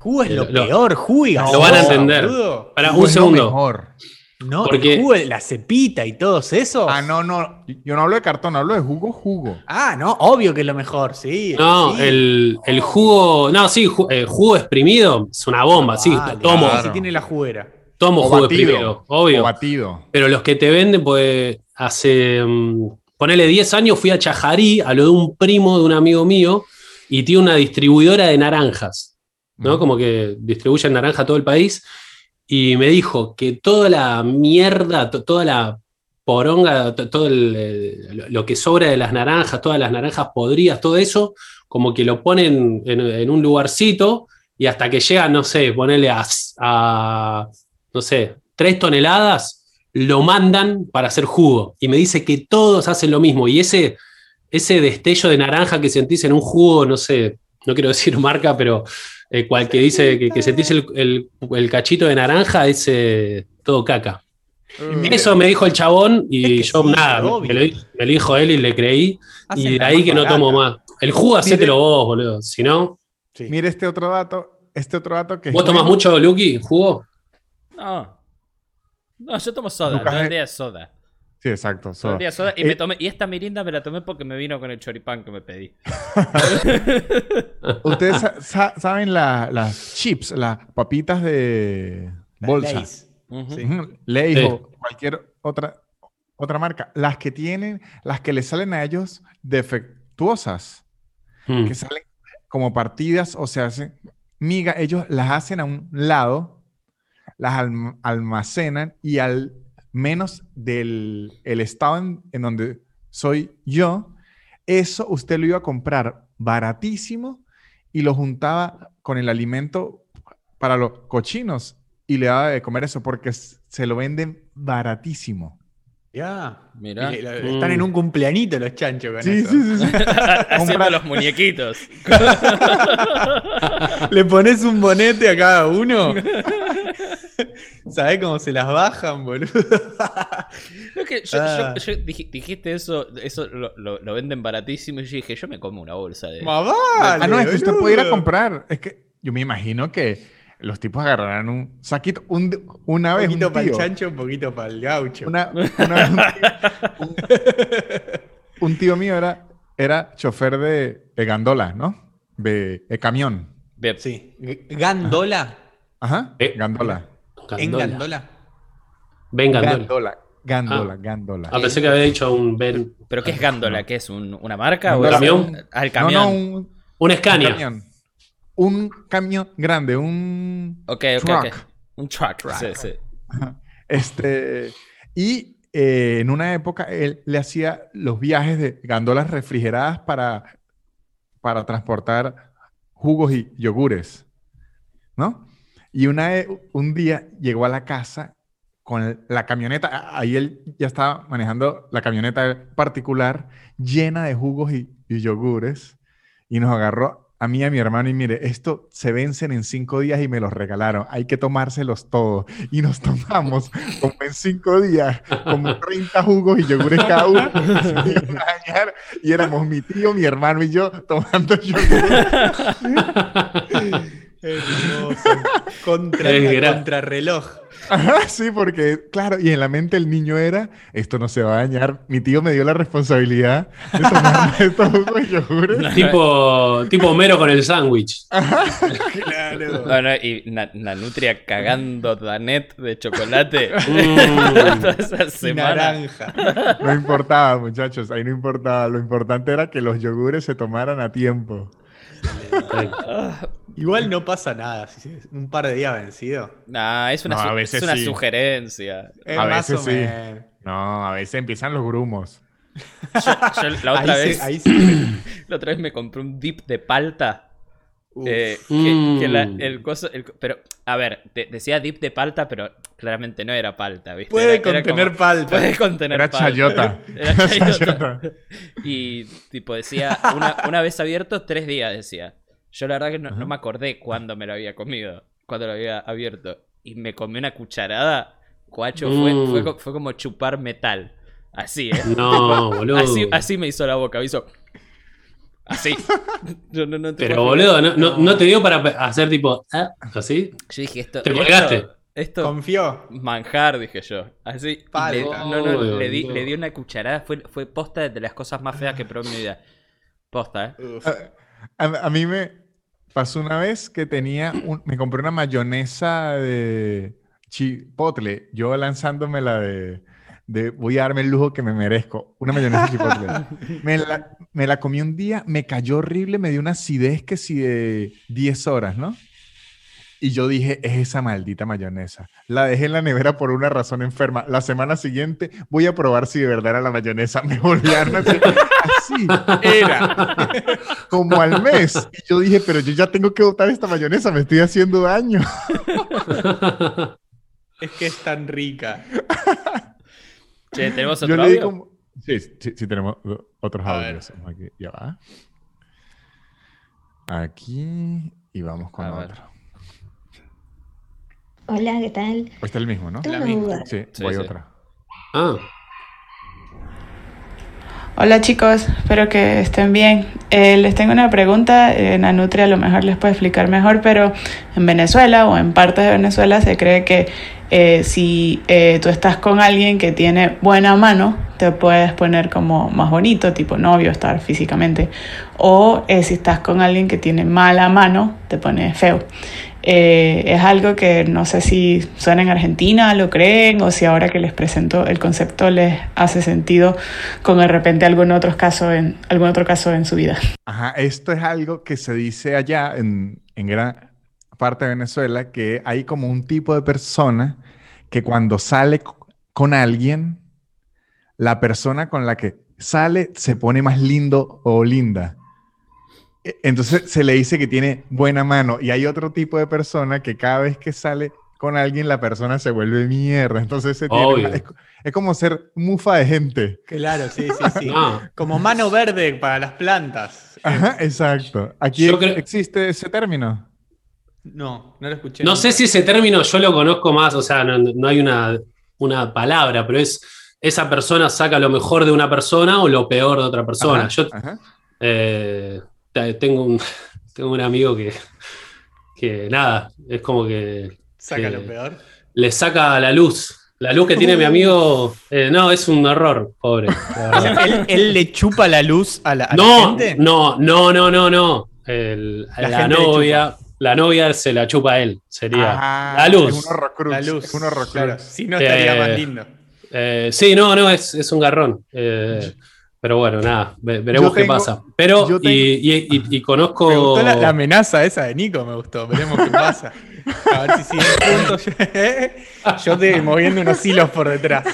Jugo es lo, Lo- peor, jugo y Lo gaseosa, van a entender. pará, un lo segundo. No, Porque- el jugo de la cepita y todos esos. Ah, no, no. Yo no hablo de cartón, hablo de jugo, jugo. Ah, no, obvio que es lo mejor, sí. No, sí. el, el jugo. No, sí, ju- eh, jugo exprimido es una bomba, sí. Vale, tomo, claro. Si tiene la juguera. tomo O jugo batido. exprimido, obvio. O batido. Pero los que te venden, pues hace. mm, ponele 10 años fui a Chajarí, a lo de un primo de un amigo mío, y tiene una distribuidora de naranjas. ¿no? Como que distribuyen naranja a todo el país. Y me dijo que toda la mierda, to- toda la poronga, to- todo lo- que sobra de las naranjas, todas las naranjas podridas, todo eso, como que lo ponen en, en un lugarcito y hasta que llega, no sé, ponerle a, a, no sé, tres toneladas, lo mandan para hacer jugo. Y me dice que todos hacen lo mismo. Y ese, ese destello de naranja que sentís en un jugo, no sé, no quiero decir marca, pero eh, cual que dice que, que sentís el, el- el cachito de naranja, es eh, todo caca. Mm. Eso me dijo el chabón y Es que yo sí, nada, me lo, me lo dijo él y le creí. Hacen y de ahí que no tomo más. El jugo hacételo vos, boludo. Si no, Sí. Mire este otro dato. Este otro dato que ¿vos tomás mucho, Lucky, jugo? No. No, yo tomo soda. Lucas, el eh. es soda. Sí, exacto. Todo soda. el día soda. Y, Eh, me tomé, y esta mirinda me la tomé porque me vino con el choripán que me pedí. Ustedes sa- sa- saben la- las chips, las papitas de bolsa. Sí. Lay's Sí. o cualquier otra, otra marca. Las que tienen, las que les salen a ellos defectuosas, Mm. que salen como partidas o se hacen miga, ellos las hacen a un lado, las alm- almacenan y al menos del el estado en, en donde soy yo, eso usted lo iba a comprar baratísimo y lo juntaba con el alimento para los cochinos y le daba de comer eso porque se lo venden baratísimo. Ya. Mirá. Y lo- Están en un cumpleañito los chanchos con Sí, eso. sí, sí. sí. Haciendo Compra- los muñequitos. Le pones un bonete a cada uno. ¿Sabés cómo se las bajan, boludo? Que yo, Ah. yo- yo dij- dijiste eso, eso lo, lo- lo venden baratísimo y yo dije, yo me como una bolsa de... Vale, ah, no, es que usted puede ir a comprar. Es que yo me imagino que los tipos agarrarán un saquito. Un, una Un vez poquito un para el tío, chancho, un poquito para el gaucho. una, una vez un tío, un- un tío mío era, era chofer de, de gandola, ¿no? De, de camión. Sí. G- ¿Gandola? Ajá. Eh, gandola. ¿En Gandola. Gandola? Ben Gandola. Gandola. Gandola, gandola. Ah, pensé que había dicho un Ben. ¿Pero qué es Gándola? ¿Qué es? ¿Un- ¿Una marca? Gándola. ¿O es- ¿Camión? Ah, el No, camión. no, un, Un un Scania. camión. Un camión grande, un Ok, ok, truck. ok. Un truck. Sí, sí. Este, y eh, en una época él le hacía los viajes de gandolas refrigeradas para, para transportar jugos y yogures, ¿no? Y una, e- un día llegó a la casa con la camioneta, ahí él ya estaba manejando la camioneta particular llena de jugos y, y yogures y nos agarró a mí y a mi hermano y mire, esto se vencen en cinco días y me los regalaron, hay que tomárselos todos. Y nos tomamos como en cinco días, como 30 jugos y yogures cada uno. Y éramos mi tío, mi hermano y yo tomando yogures. Hermoso. Contra, contrarreloj. Ajá, sí, porque, claro, y en la mente el niño era, esto no se va a dañar. Mi tío me dio la responsabilidad de tomar estos jugos yogures. tipo, tipo Homero con el sándwich. Claro. Bueno, y Na- Nanutria cagando Danet de chocolate Mm. naranja. No importaba, muchachos, ahí no importaba. Lo importante era que los yogures se tomaran a tiempo. Igual no pasa nada. si Un par de días vencido. Nah, es una, No, a su- veces es una sí. sugerencia. Es A veces sí. No, a veces empiezan los grumos. Yo, yo la otra ahí vez, Se, ahí se- la otra vez me compré un dip de palta. Eh, que, que la- Mm. el coso, el co- pero, a ver, te- decía dip de palta, pero claramente no era palta, ¿viste? Puede Era- era contener como- palta. Puede contener Era palta. chayota. Era Era chayota. chayota. Y tipo decía, una, una vez abierto, tres días decía. Yo la verdad que no, no me acordé cuándo me lo había comido, cuándo lo había abierto. Y me comí una cucharada, guacho, fue, Mm. fue, co- fue como chupar metal. Así, ¿eh? No, boludo. Así, así me hizo la boca, me hizo... Así. Yo no, no te Pero boludo, ¿no, no, no te dio para hacer tipo, ah, así? Yo dije esto... Te esto- colgaste. Esto, Confió. manjar, dije yo. Así. le, no, no, le, di, boludo. le di una cucharada. Fue, fue posta de las cosas más feas que probé en mi vida. Posta, ¿eh? A, a mí me pasó una vez que tenía un- me compré una mayonesa de chipotle, yo lanzándome la de, de voy a darme el lujo que me merezco, una mayonesa chipotle. Me la, me la comí un día, me cayó horrible, me dio una acidez que si de 10 horas, ¿no? Y yo dije, es esa maldita mayonesa. La dejé en la nevera por una razón enferma. La semana siguiente voy a probar si de verdad era la mayonesa. Me volví a dar una- Así era. Como al mes. Y yo dije, pero yo ya tengo que botar esta mayonesa, me estoy haciendo daño. Es que es tan rica. Che, ¿tenemos otro audio? como... Sí, sí, sí, tenemos otros A ver. audios. Aquí, ya va. Aquí y vamos con A otro. Hola, ¿qué tal? Este es el mismo, ¿no? La misma. Sí, Sí, voy sí. otra. Ah, Hola chicos, espero que estén bien. Eh, les tengo una pregunta, eh, Nanutria a lo mejor les puede explicar mejor, pero en Venezuela o en partes de Venezuela se cree que eh, si eh, tú estás con alguien que tiene buena mano, te puedes poner como más bonito, tipo novio, estar físicamente. O eh, si estás con alguien que tiene mala mano, te pones feo. Eh, es algo que no sé si suena en Argentina, lo creen, o si ahora que les presento el concepto les hace sentido con de repente algún otro caso en, algún otro caso en su vida. Ajá, esto es algo que se dice allá en, en gran parte de Venezuela, que hay como un tipo de persona que cuando sale con alguien, la persona con la que sale, se pone más lindo o linda. E- Entonces se le dice que tiene buena mano. Y hay otro tipo de persona que cada vez que sale con alguien, la persona se vuelve mierda. Entonces se tiene es, es como ser mufa de gente. Claro, sí, sí, sí. No. Como mano verde para las plantas. Ajá, exacto. Aquí creo- existe ese término. No, no lo escuché. No nunca. sé si ese término yo lo conozco más, o sea, no, no hay una, una palabra, pero es esa persona saca lo mejor de una persona o lo peor de otra persona. Ajá, Yo ajá. eh, te- tengo, un, tengo un amigo que, que nada, es como que Saca lo peor. le saca la luz. La luz que tiene mi amigo, eh, no, es un error, pobre. ¿Él, él le chupa la luz a la, a la No, gente? no, no, no, no, no. El- La la, gente le novia, la novia se la chupa a él, sería. Ah, la luz. Es un horrocrux. La luz. Es un horrocrux. Claro, si no estaría Eh, más lindo. Eh, sí, no, no, es, es un garrón. Eh, pero bueno, nada, ve- veremos qué pasa. Pero, tengo- y, y- y- y conozco. Me gustó la, la amenaza esa de Nico, me gustó. Veremos qué pasa. A ver si juntos. Yo te moviendo unos hilos por detrás.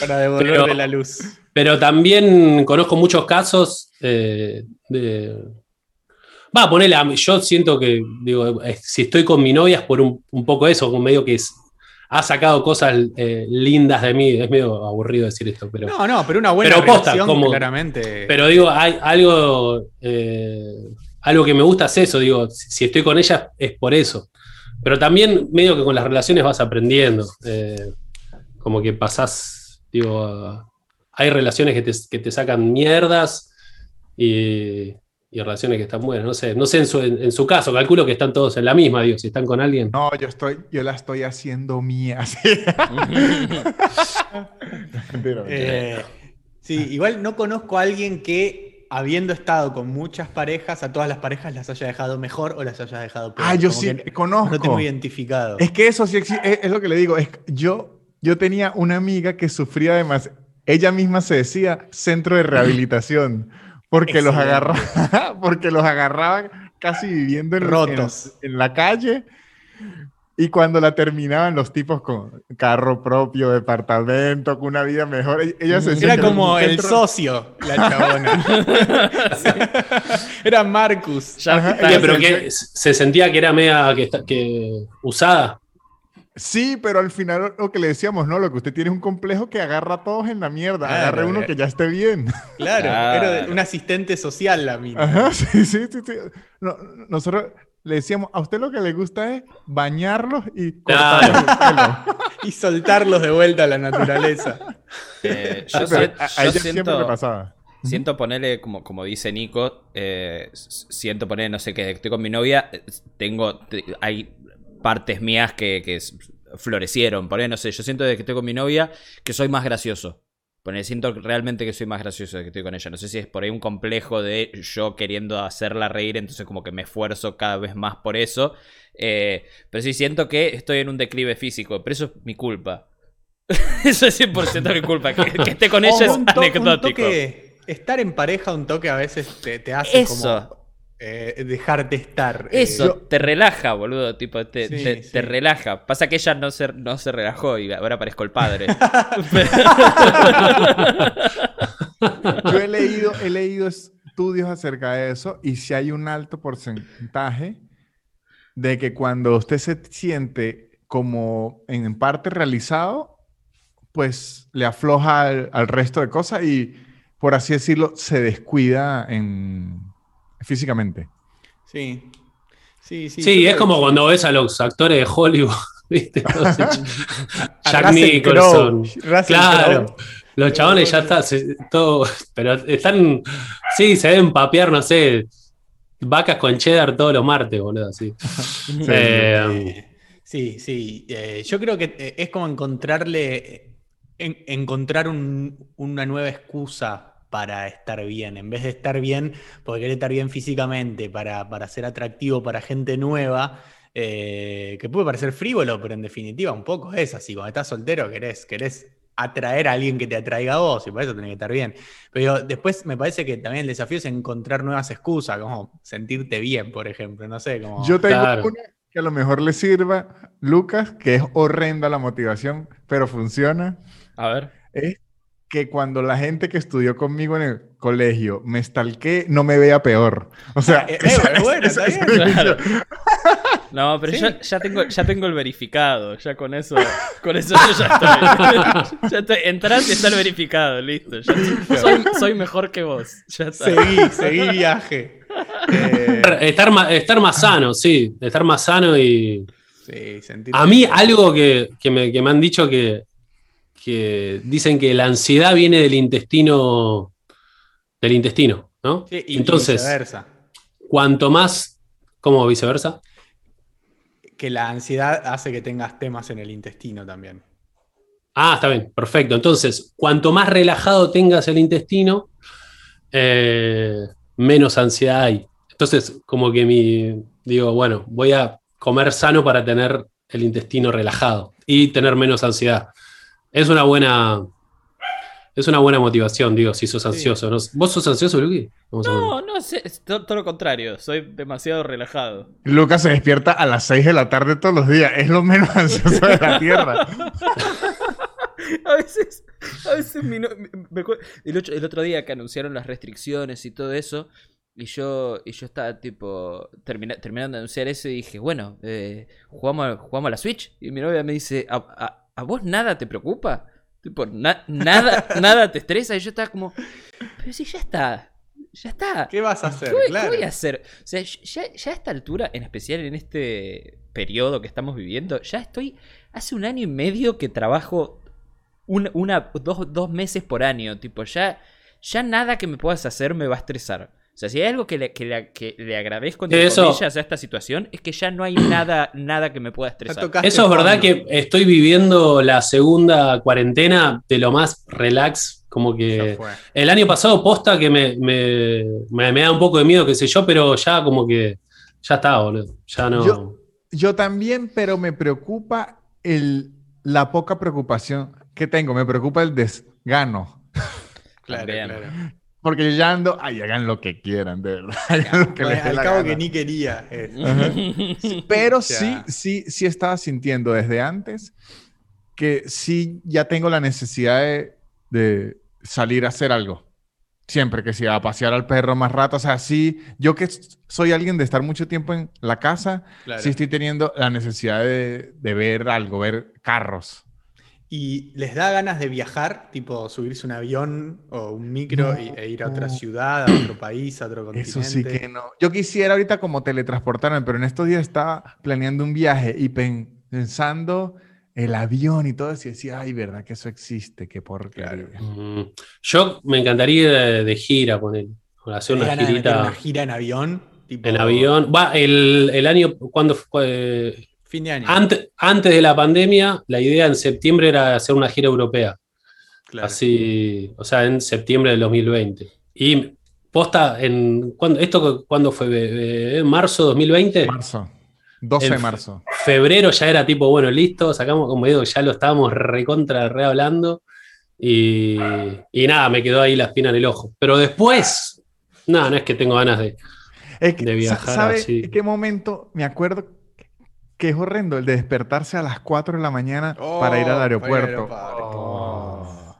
Para devolverle Pero- la luz. Pero también conozco muchos casos eh, de. Va a ponerle, a- yo siento que, digo, eh, si estoy con mi novia es por un, un poco eso, como medio que es- ha sacado cosas eh, lindas de mí. Es medio aburrido decir esto, pero. No, no, pero una buena Pero posta, relación, como- claramente. Pero digo, hay algo, eh, algo que me gusta es eso, digo, si estoy con ella es por eso. Pero también medio que con las relaciones vas aprendiendo. eh, como que pasás, digo, hay relaciones que te, que te sacan mierdas y, y relaciones que están buenas. No sé, no sé en su, en, en su caso, calculo que están todos en la misma, digo, si están con alguien. No, yo estoy, yo la estoy haciendo mía. Sí. Eh, sí, igual no conozco a alguien que, habiendo estado con muchas parejas, a todas las parejas las haya dejado mejor o las haya dejado peor. ah, yo Como sí conozco. No tengo identificado. Es que eso sí existe, es, es lo que le digo. Es, que yo, yo tenía una amiga que sufría además, ella misma se decía centro de rehabilitación, porque los agarraba, porque los agarraban casi viviendo en, Rotos. en, en la calle. Y cuando la terminaban los tipos con carro propio, departamento, con una vida mejor, e- ella se Era como el centro- socio, la chabona. Era Marcus. Ya Ajá, ella pero se- que se sentía que era media que, que usada. Sí, pero al final lo que le decíamos, no, lo que usted tiene es un complejo que agarra a todos en la mierda. Claro, Agarre uno eh. que ya esté bien. Claro, Claro. era un asistente social la mina. Ajá, sí, sí, sí. sí. No, nosotros le decíamos, a usted lo que le gusta es bañarlos y Claro. cortarles el pelo. Y soltarlos de vuelta a la naturaleza. Eh, yo pero a, a yo ella siempre le pasaba. Siento ponerle, como, como dice Nico, eh, siento poner, no sé, que estoy con mi novia, tengo, te- hay partes mías que, que florecieron, poner, no sé, yo siento desde que estoy con mi novia que soy más gracioso. Poner, siento realmente que soy más gracioso desde que estoy con ella. No sé si es por ahí un complejo de yo queriendo hacerla reír, entonces como que me esfuerzo cada vez más por eso. Eh, pero sí siento que estoy en un declive físico, pero eso es mi culpa. eso es 100% mi culpa. Que, que esté con ella es anecdótico. toque- estar en pareja un toque a veces te, te hace Eso. como eh, dejarte estar. eh, Eso, te relaja, boludo, tipo, te, Sí, te- sí. te relaja. Pasa que ella no se, no se relajó y ahora parezco el padre. Yo he leído, he leído estudios acerca de eso y si hay un alto porcentaje de que cuando usted se siente como en parte realizado, pues le afloja al, al resto de cosas y, por así decirlo, se descuida en, físicamente. Sí. Sí, sí. Sí, es como que- cuando ves a los actores de Hollywood, ¿viste? Jack Nicholson. Claro. Los chabones ya está, se- todo, pero están, sí, se deben papear, no sé, vacas con cheddar todos los martes, boludo, así. Eh, Sí, sí. eh, yo creo que eh, es como encontrarle, en- encontrar un- una nueva excusa para estar bien. En vez de estar bien, porque querer estar bien físicamente, para, para ser atractivo para gente nueva, eh, que puede parecer frívolo, pero en definitiva un poco es así. Cuando estás soltero querés, querés atraer a alguien que te atraiga a vos y por eso tenés que estar bien. Pero después me parece que también el desafío es encontrar nuevas excusas, como sentirte bien, por ejemplo. No sé, como... Yo tengo Claro. una que a lo mejor le sirva, Lucas, que es horrenda la motivación, pero funciona. A ver. Es que cuando la gente que estudió conmigo en el colegio me stalqué, no me vea peor. O sea, Eh, eh. No, pero Sí. yo ya tengo, ya tengo el verificado. Ya con eso, con eso yo ya estoy. ya estoy. Entrás y está el verificado, listo. Ya soy, soy mejor que vos. Ya está. Seguí, seguí viaje. Eh, Estar, ma- estar más sano, sí. Estar más sano y. sí, sentirte- A mí, algo que, que me, que me han dicho que, que dicen que la ansiedad viene del intestino. Del intestino, ¿no? Sí, y- y Entonces, viceversa. cuanto más. ¿Cómo viceversa? Que la ansiedad hace que tengas temas en el intestino también. Ah, está bien, perfecto. Entonces, cuanto más relajado tengas el intestino, eh, menos ansiedad hay. Entonces, como que mi, digo, bueno, voy a comer sano para tener el intestino relajado y tener menos ansiedad. Es una buena, es una buena motivación, digo, si sos ansioso. ¿Vos sos ansioso, Luqui? No, no sé. todo, lo contrario. Soy demasiado relajado. Lucas se despierta a las 6 de la tarde todos los días. Es lo menos ansioso de la Tierra. A veces, a veces mi no- me- me acuerdo- el, otro, el otro día que anunciaron las restricciones y todo eso, y yo, y yo estaba tipo termina- terminando de anunciar eso y dije, bueno, eh, ¿jugamos, a- ¿jugamos a la Switch? Y mi novia me dice, ¿a, a- a vos nada te preocupa? Tipo, na- nada, nada te estresa. Y yo estaba como, pero si ya está, ya está. ¿Qué vas a hacer? ¿Qué voy, qué claro. voy a hacer? O sea, ya, ya a esta altura, en especial en este periodo que estamos viviendo, ya estoy. Hace un año y medio que trabajo un- una, dos, dos meses por año. Tipo, ya, ya nada que me puedas hacer me va a estresar. O sea, si hay algo que le, que le, que le agradezco entre Eso- comillas a esta situación, es que ya no hay nada, nada que me pueda estresar. Eso es verdad que estoy viviendo la segunda cuarentena de lo más relax, como que el año pasado posta que me, me, me- me da un poco de miedo, qué sé yo, pero ya como que ya está, boludo. Ya no. Yo- Yo también, pero me preocupa el, la poca preocupación que tengo. Me preocupa el desgano. Claro, claro. Porque yo ya ando, ay, hagan lo que quieran, de verdad. Hagan lo que les dé Al cabo gana. que ni quería. eh. Pero sí, sí, sí estaba sintiendo desde antes que sí ya tengo la necesidad de, de salir a hacer algo. Siempre que sea a pasear al perro más rato. O sea, sí, yo que soy alguien de estar mucho tiempo en la casa, Claro. sí estoy teniendo la necesidad de, de ver algo, ver carros. ¿Y les da ganas de viajar? Tipo, subirse un avión o un micro y- e ir a otra No. ciudad, a otro país, a otro continente. Eso sí que no. Yo quisiera ahorita como teletransportarme, pero en estos días estaba planeando un viaje y pen- pensando el avión y todo eso y decía, ay, ¿verdad que eso existe? Qué porquería. Mm. Yo me encantaría ir de, de gira con él. Hacer ¿Tenés una ganas de meter girita una gira en avión? Tipo, en avión. Va, el, el año, cuando fue? Fin de año. Antes, antes de la pandemia, la idea en septiembre era hacer una gira europea. Claro. Así, o sea, en septiembre del 2020. Y posta, en, ¿cuándo, ¿esto cuándo fue? ¿En marzo 2020? Marzo. 12 de marzo. febrero ya era tipo, bueno, listo, sacamos, como digo, ya lo estábamos recontra, re hablando. Y, y nada, me quedó ahí la espina en el ojo. Pero después, nada, no es que tengo ganas de. Es que, de viajar ¿Sabe así. en qué momento? Me acuerdo que es horrendo el de despertarse a las 4 de la mañana Oh, para ir al al aeropuerto. Oh.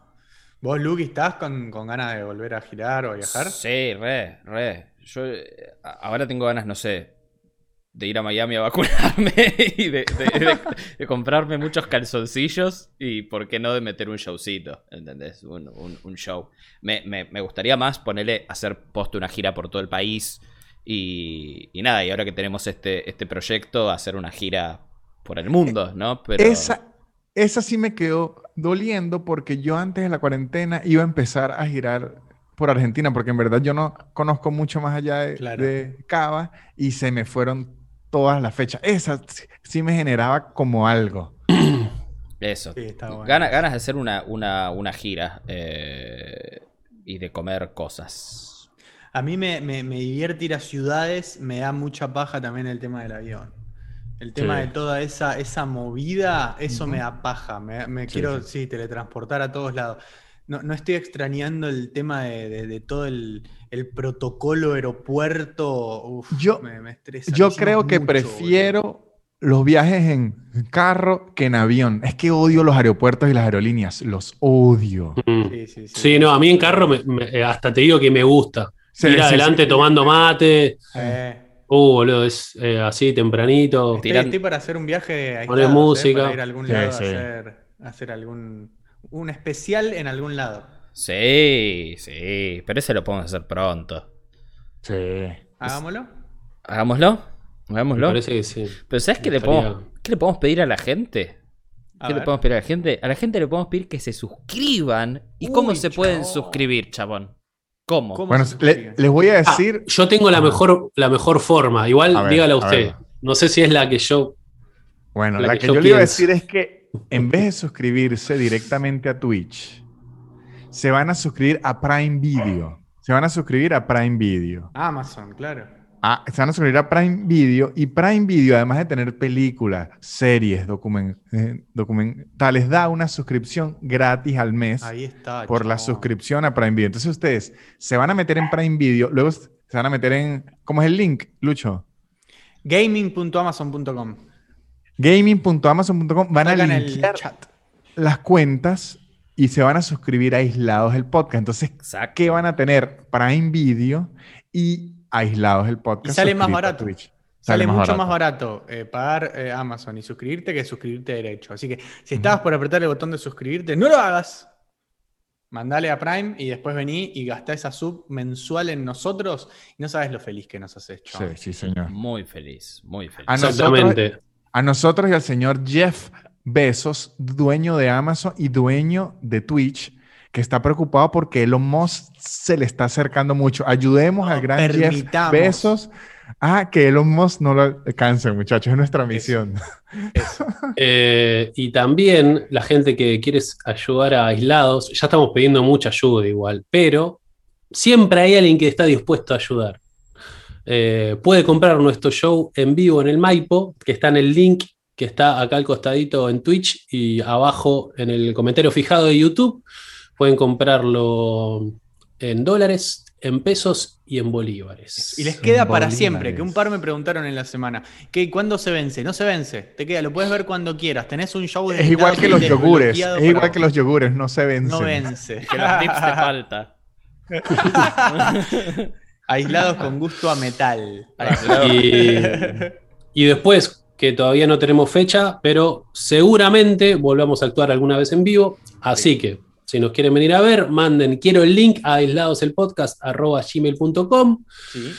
¿Vos, Luke, estás con, con ganas de volver a girar o a viajar? Sí, re, re. Yo eh, ahora tengo ganas, no sé, de ir a Miami a vacunarme y de, de- de- de comprarme muchos calzoncillos y por qué no de meter un showcito, ¿entendés? Un, un- un show. Me, me- me gustaría más ponerle, hacer post una gira por todo el país y, y nada, y ahora que tenemos este, este proyecto, hacer una gira por el mundo, ¿no? Pero... Esa, esa sí me quedó doliendo porque yo antes de la cuarentena iba a empezar a girar por Argentina, porque en verdad yo no conozco mucho más allá de, Claro. de Cava y se me fueron todas las fechas. Esa sí- sí me generaba como algo. Eso. Sí, está bueno. Gana- ganas de hacer una, una, una gira eh, y de comer cosas. A mí me, me- me divierte ir a ciudades, me da mucha paja también el tema del avión. El tema Sí. de toda esa, esa movida, eso me da paja. Me, me Sí, quiero, sí. sí, teletransportar a todos lados. No, no estoy extrañando el tema de, de- de todo el, el protocolo aeropuerto. Uf, Yo- me, me estresa. Yo creo que mucho, prefiero los viajes en carro que en avión. Es que odio los aeropuertos y las aerolíneas. Los odio. Mm. Sí, sí, sí. Sí, no, a mí en carro me- me- eh, hasta te digo que me gusta. Sí, Ir sí, adelante sí. tomando mate. Eh, Uh, boludo, es eh, así tempranito. estoy, estoy para hacer un viaje Poner ¿eh? música. Para ir a algún Sí, lado sí. a hacer, a hacer algún un especial en algún lado. Sí, sí. Pero ese lo podemos hacer pronto. Sí. Hagámoslo. Hagámoslo. Me Hagámoslo. parece que sí. Pero ¿sabes qué le, podemos, qué le podemos pedir a la gente? A ¿Qué le ver. podemos pedir a la gente? A la gente le podemos pedir que se suscriban. ¿Y cómo se pueden suscribir, chabón? ¿Cómo? ¿Cómo? Bueno, le- les voy a Ah, decir. yo tengo la mejor, la mejor forma. Igual A ver, dígala a usted. No sé si es la que yo. Bueno, la la, que que yo yo le iba a decir es que en vez de suscribirse directamente a Twitch, se van a suscribir a Prime Video. Se van a suscribir a Prime Video. Amazon, claro. Ah, se van a suscribir a Prime Video y Prime Video, además de tener películas, series, documen- eh, documentales, da una suscripción gratis al mes Ahí está. por la suscripción a Prime Video. Entonces ustedes se van a meter en Prime Video, luego se van a meter en... ¿Cómo es el link, Lucho? Gaming.amazon.com. Gaming.amazon.com van a Sacan el linkear chat. las cuentas y se van a suscribir aislados el podcast. Entonces. ¿qué van a tener? Prime Video y aislados el Y podcast. sale más barato. Twitch. Sale, mucho más barato eh, pagar eh, Amazon y suscribirte que suscribirte derecho. Así que si estabas por apretar el botón de suscribirte, no lo hagas. Mandale a Prime y después vení y gastá esa sub mensual en nosotros y no sabes lo feliz que nos has hecho. Sí, sí, señor. Muy feliz, muy feliz. A nosotros- Exactamente. A nosotros y al señor Jeff Bezos, dueño de Amazon y dueño de Twitch, que está preocupado porque Elon Musk se le está acercando mucho. Ayudemos No al gran Jeff. Bezos a que Elon Musk no lo alcance, muchachos. Es nuestra misión. Eso. Eh, y también la gente que quiere ayudar a aislados, ya estamos pidiendo mucha ayuda igual, pero siempre hay alguien que está dispuesto a ayudar. Eh, puede comprar nuestro show en vivo en el Maipo, que está en el link que está acá al costadito en Twitch y abajo en el comentario fijado de YouTube. Pueden comprarlo en dólares, en pesos y en bolívares. Y les queda En para bolívares. siempre, que un par me preguntaron en la semana. ¿Qué, ¿Cuándo se vence? No se vence. Te queda, lo puedes ver cuando quieras. Tenés un show de Es igual que los yogures. Es para igual que los yogures, no se vencen. No vence. Que los tips te falta. Aislados con gusto a metal. Y, y después, que todavía no tenemos fecha, pero seguramente volvamos a actuar alguna vez en vivo. Así que, si nos quieren venir a ver, manden quiero el link a aisladoselpodcast.gmail.com. Sí.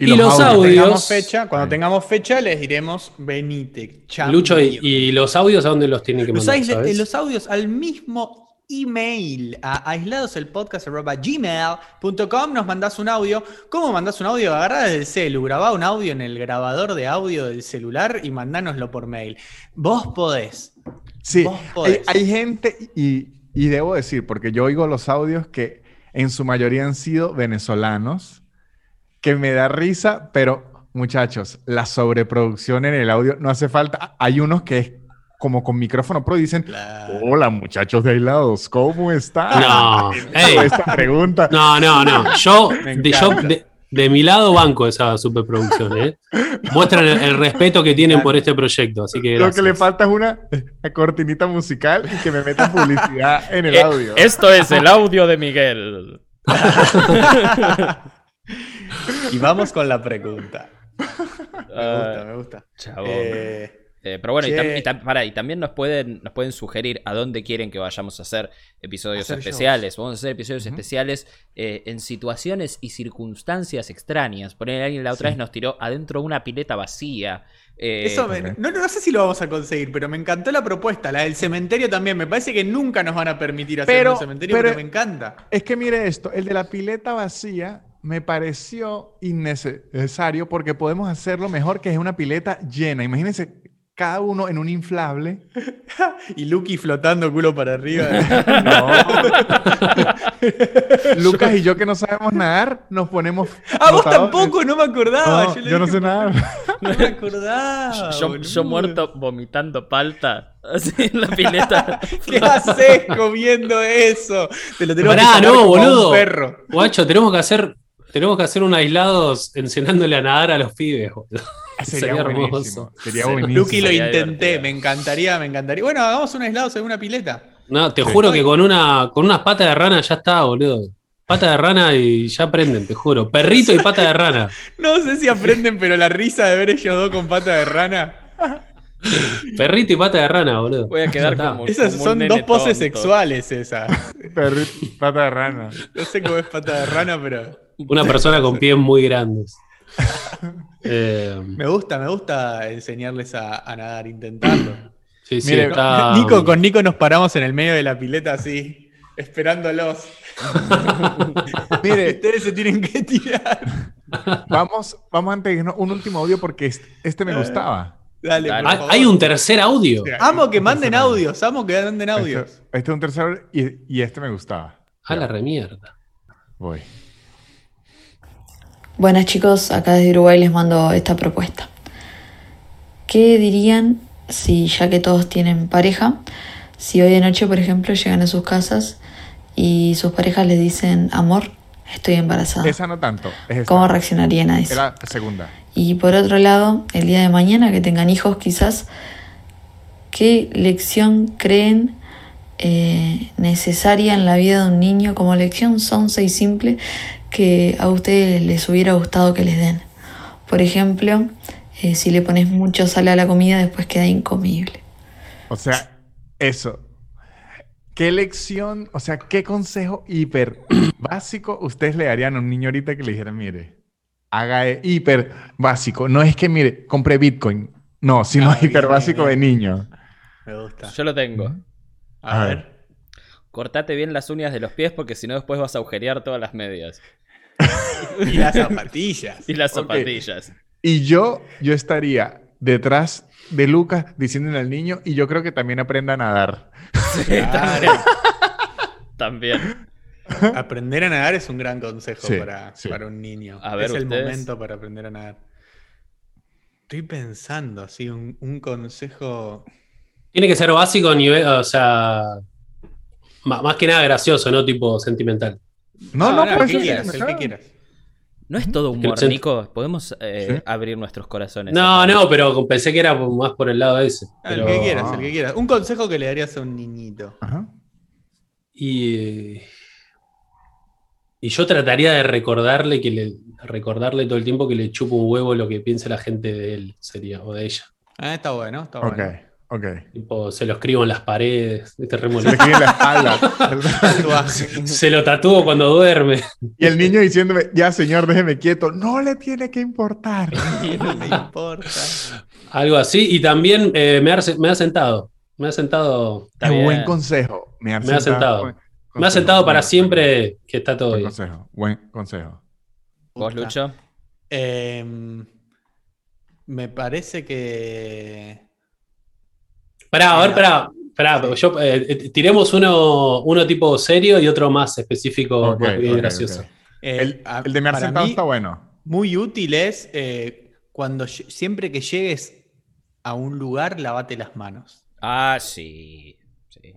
Y los Cuando audios. tengamos fecha, cuando tengamos fecha, les diremos venite. chambio. Lucho, y, y los audios a dónde los tienen que los, mandar? sabes? los audios al mismo email, a aisladoselpodcast.gmail.com nos mandás un audio. ¿Cómo mandás un audio? Agarrá desde el celu, grabá un audio en el grabador de audio del celular y mandánoslo por mail. Vos podés. Sí, Vos hay, podés. hay gente, y, y debo decir, porque yo oigo los audios que en su mayoría han sido venezolanos, que me da risa, pero muchachos, la sobreproducción en el audio no hace falta. Hay unos que es como con micrófono pro dicen, Claro. hola muchachos de aislados, ¿cómo están? No, esta pregunta. No, no, no. Yo, de, yo de, de mi lado banco esa superproducción. ¿eh? Muestran el, el respeto que tienen por este proyecto. Así que Lo que le falta es una cortinita musical y que me metan publicidad en el Eh, audio. Esto es el audio de Miguel. Y vamos con la pregunta. Me gusta, me gusta. Chabón. Eh, Eh, pero bueno, y, tam- y tam- pará, y también nos pueden, nos pueden sugerir a dónde quieren que vayamos a hacer episodios Hacer especiales. Vamos a hacer episodios especiales eh, en situaciones y circunstancias extrañas. Por ejemplo, alguien la otra Sí. vez nos tiró adentro de una pileta vacía. Eh, Eso me- no, no sé si lo vamos a conseguir, pero me encantó la propuesta. La del cementerio también. Me parece que nunca nos van a permitir hacer Pero- un cementerio, pero, pero- me encanta. Es que mire esto, el de la pileta vacía me pareció innecesario porque podemos hacerlo mejor que es una pileta llena. Imagínense cada uno en un inflable. Y Lucky flotando culo para arriba. Lucas y yo que no sabemos nadar, nos ponemos... ah, vos tampoco, no me acordaba. No, yo yo, no sé nadar. No me acordaba. yo, muerto vomitando palta así en la pileta. ¿Qué haces comiendo eso? Te lo tenemos Pará, que no, boludo. perro. Guacho, tenemos que hacer Tenemos que hacer un aislado enseñándole a nadar a los pibes. boludo. Sería, Sería buenísimo. hermoso. Sería buenísimo. Lucky lo intenté, me encantaría, me encantaría. Bueno, hagamos un aislado en una pileta. No, te Sí. juro que con una con unas patas de rana ya está, boludo. Pata de rana y ya prenden, te juro. Perrito y pata de rana. No sé si aprenden, pero la risa de ver ellos dos con pata de rana. Perrito y pata de rana, boludo. Voy a quedar como. Esas como son dos poses tonto. sexuales esas. Perrito, pata de rana. No sé cómo es pata de rana, pero Una persona con pies muy grandes. Eh, me gusta, me gusta enseñarles a, a nadar, intentarlo. sí, sí, Mire, está- Nico, con Nico nos paramos en el medio de la pileta así, esperándolos. Mire, Ustedes se tienen que tirar. vamos, vamos antes de irnos, un último audio porque este, este me gustaba. Dale, Dale. Hay, un tercer audio. Amo que manden audios, amo que manden audios. Este, este es un tercero y, y este me gustaba. A la remierda. Voy. Buenas chicos, acá desde Uruguay les mando esta propuesta. ¿Qué dirían si ya que todos tienen pareja, si hoy de noche, por ejemplo, llegan a sus casas y sus parejas les dicen, amor, estoy embarazada? Esa no tanto. Es. ¿Cómo reaccionarían a eso? Era segunda. Y por otro lado, el día de mañana que tengan hijos quizás, ¿qué lección creen eh, necesaria en la vida de un niño como lección sonsa y simple que a ustedes les hubiera gustado que les den? Por ejemplo, eh, si le pones mucho sal a la comida después queda incomible. O sea, eso. ¿Qué lección, o sea, qué consejo hiper básico ustedes le darían a un niño ahorita que le dijeran, mire, haga e- hiper básico? No es que, mire, compre Bitcoin. No, sino Ah, bien, hiper bien, básico bien. de niño. Me gusta. Yo lo tengo. A A ver. Cortate bien las uñas de los pies porque si no después vas a agujerear todas las medias. Y las zapatillas. Y las zapatillas. Y yo, yo estaría detrás de Lucas diciéndole al niño, y yo creo que también aprenda a nadar. Claro. También. Aprender a nadar es un gran consejo Sí, para, sí. para un niño. A ver, es el momento para aprender a nadar. Estoy pensando, así, un, un consejo. Tiene que ser básico a nivel, o sea, más que nada gracioso, no tipo sentimental. No, no, el pues que eso- quieras, el que quieras. No es todo humor. Nico. Podemos eh, Sí. abrir nuestros corazones. No, no, pero pensé que era más por el lado ese. Ah, El que quieras, el que quieras. Un consejo que le darías a un niñito. Ajá. Y, y yo trataría de recordarle que le recordarle todo el tiempo que le chupa un huevo lo que piense la gente de él, sería, o de ella. Ah, está bueno, está Ok, bueno. Ok. Tipo, se lo escribo en las paredes, este Se le molesto. escribe en la espalda. Se lo tatúo cuando duerme. y el niño diciéndome, ya señor, déjeme quieto. No le tiene que importar. no me importa. Algo así. Y también eh, me, ha, me ha sentado. Me ha sentado. Qué buen consejo. Me ha Me ha sentado. Buen Me ha sentado para Buen- siempre que está todo Buen bien. consejo. Buen consejo. ¿Vos. Lucho? Em, me parece que. Pará, a ver, pará. pará, yo, eh, eh, tiremos uno, uno tipo serio y otro más específico, Ok, más bien ok, gracioso. eh, El, a- el de me está bueno. Muy útil es eh, cuando siempre que llegues a un lugar, lavate las manos. Ah, sí. sí.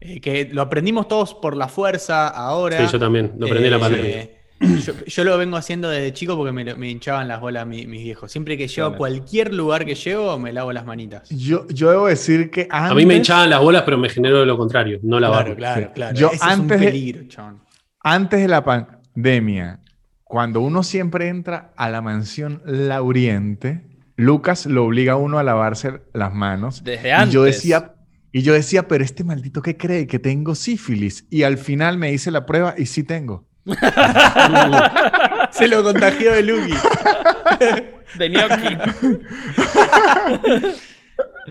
Eh, que lo aprendimos todos por la fuerza ahora. Sí, yo también, lo aprendí en la Eh, pandemia. Yo, yo lo vengo haciendo desde chico porque me, hinchaban las bolas mi- mis viejos. Siempre que llego a cualquier lugar que llego, me lavo las manitas. Yo, yo debo decir que antes... A mí me hinchaban las bolas, pero me generó lo contrario, no Claro, lavarme. claro, Sí. claro. Yo Ese es antes un de- peligro, chabón. Antes de la pandemia, cuando uno siempre entra a la mansión Lauriente, Lucas lo obliga a uno a lavarse las manos. Desde Y antes. yo decía, y yo decía, pero este maldito que cree que tengo sífilis. Y al final me hice la prueba y sí tengo. Se lo contagió de Lucky. De gnocchi.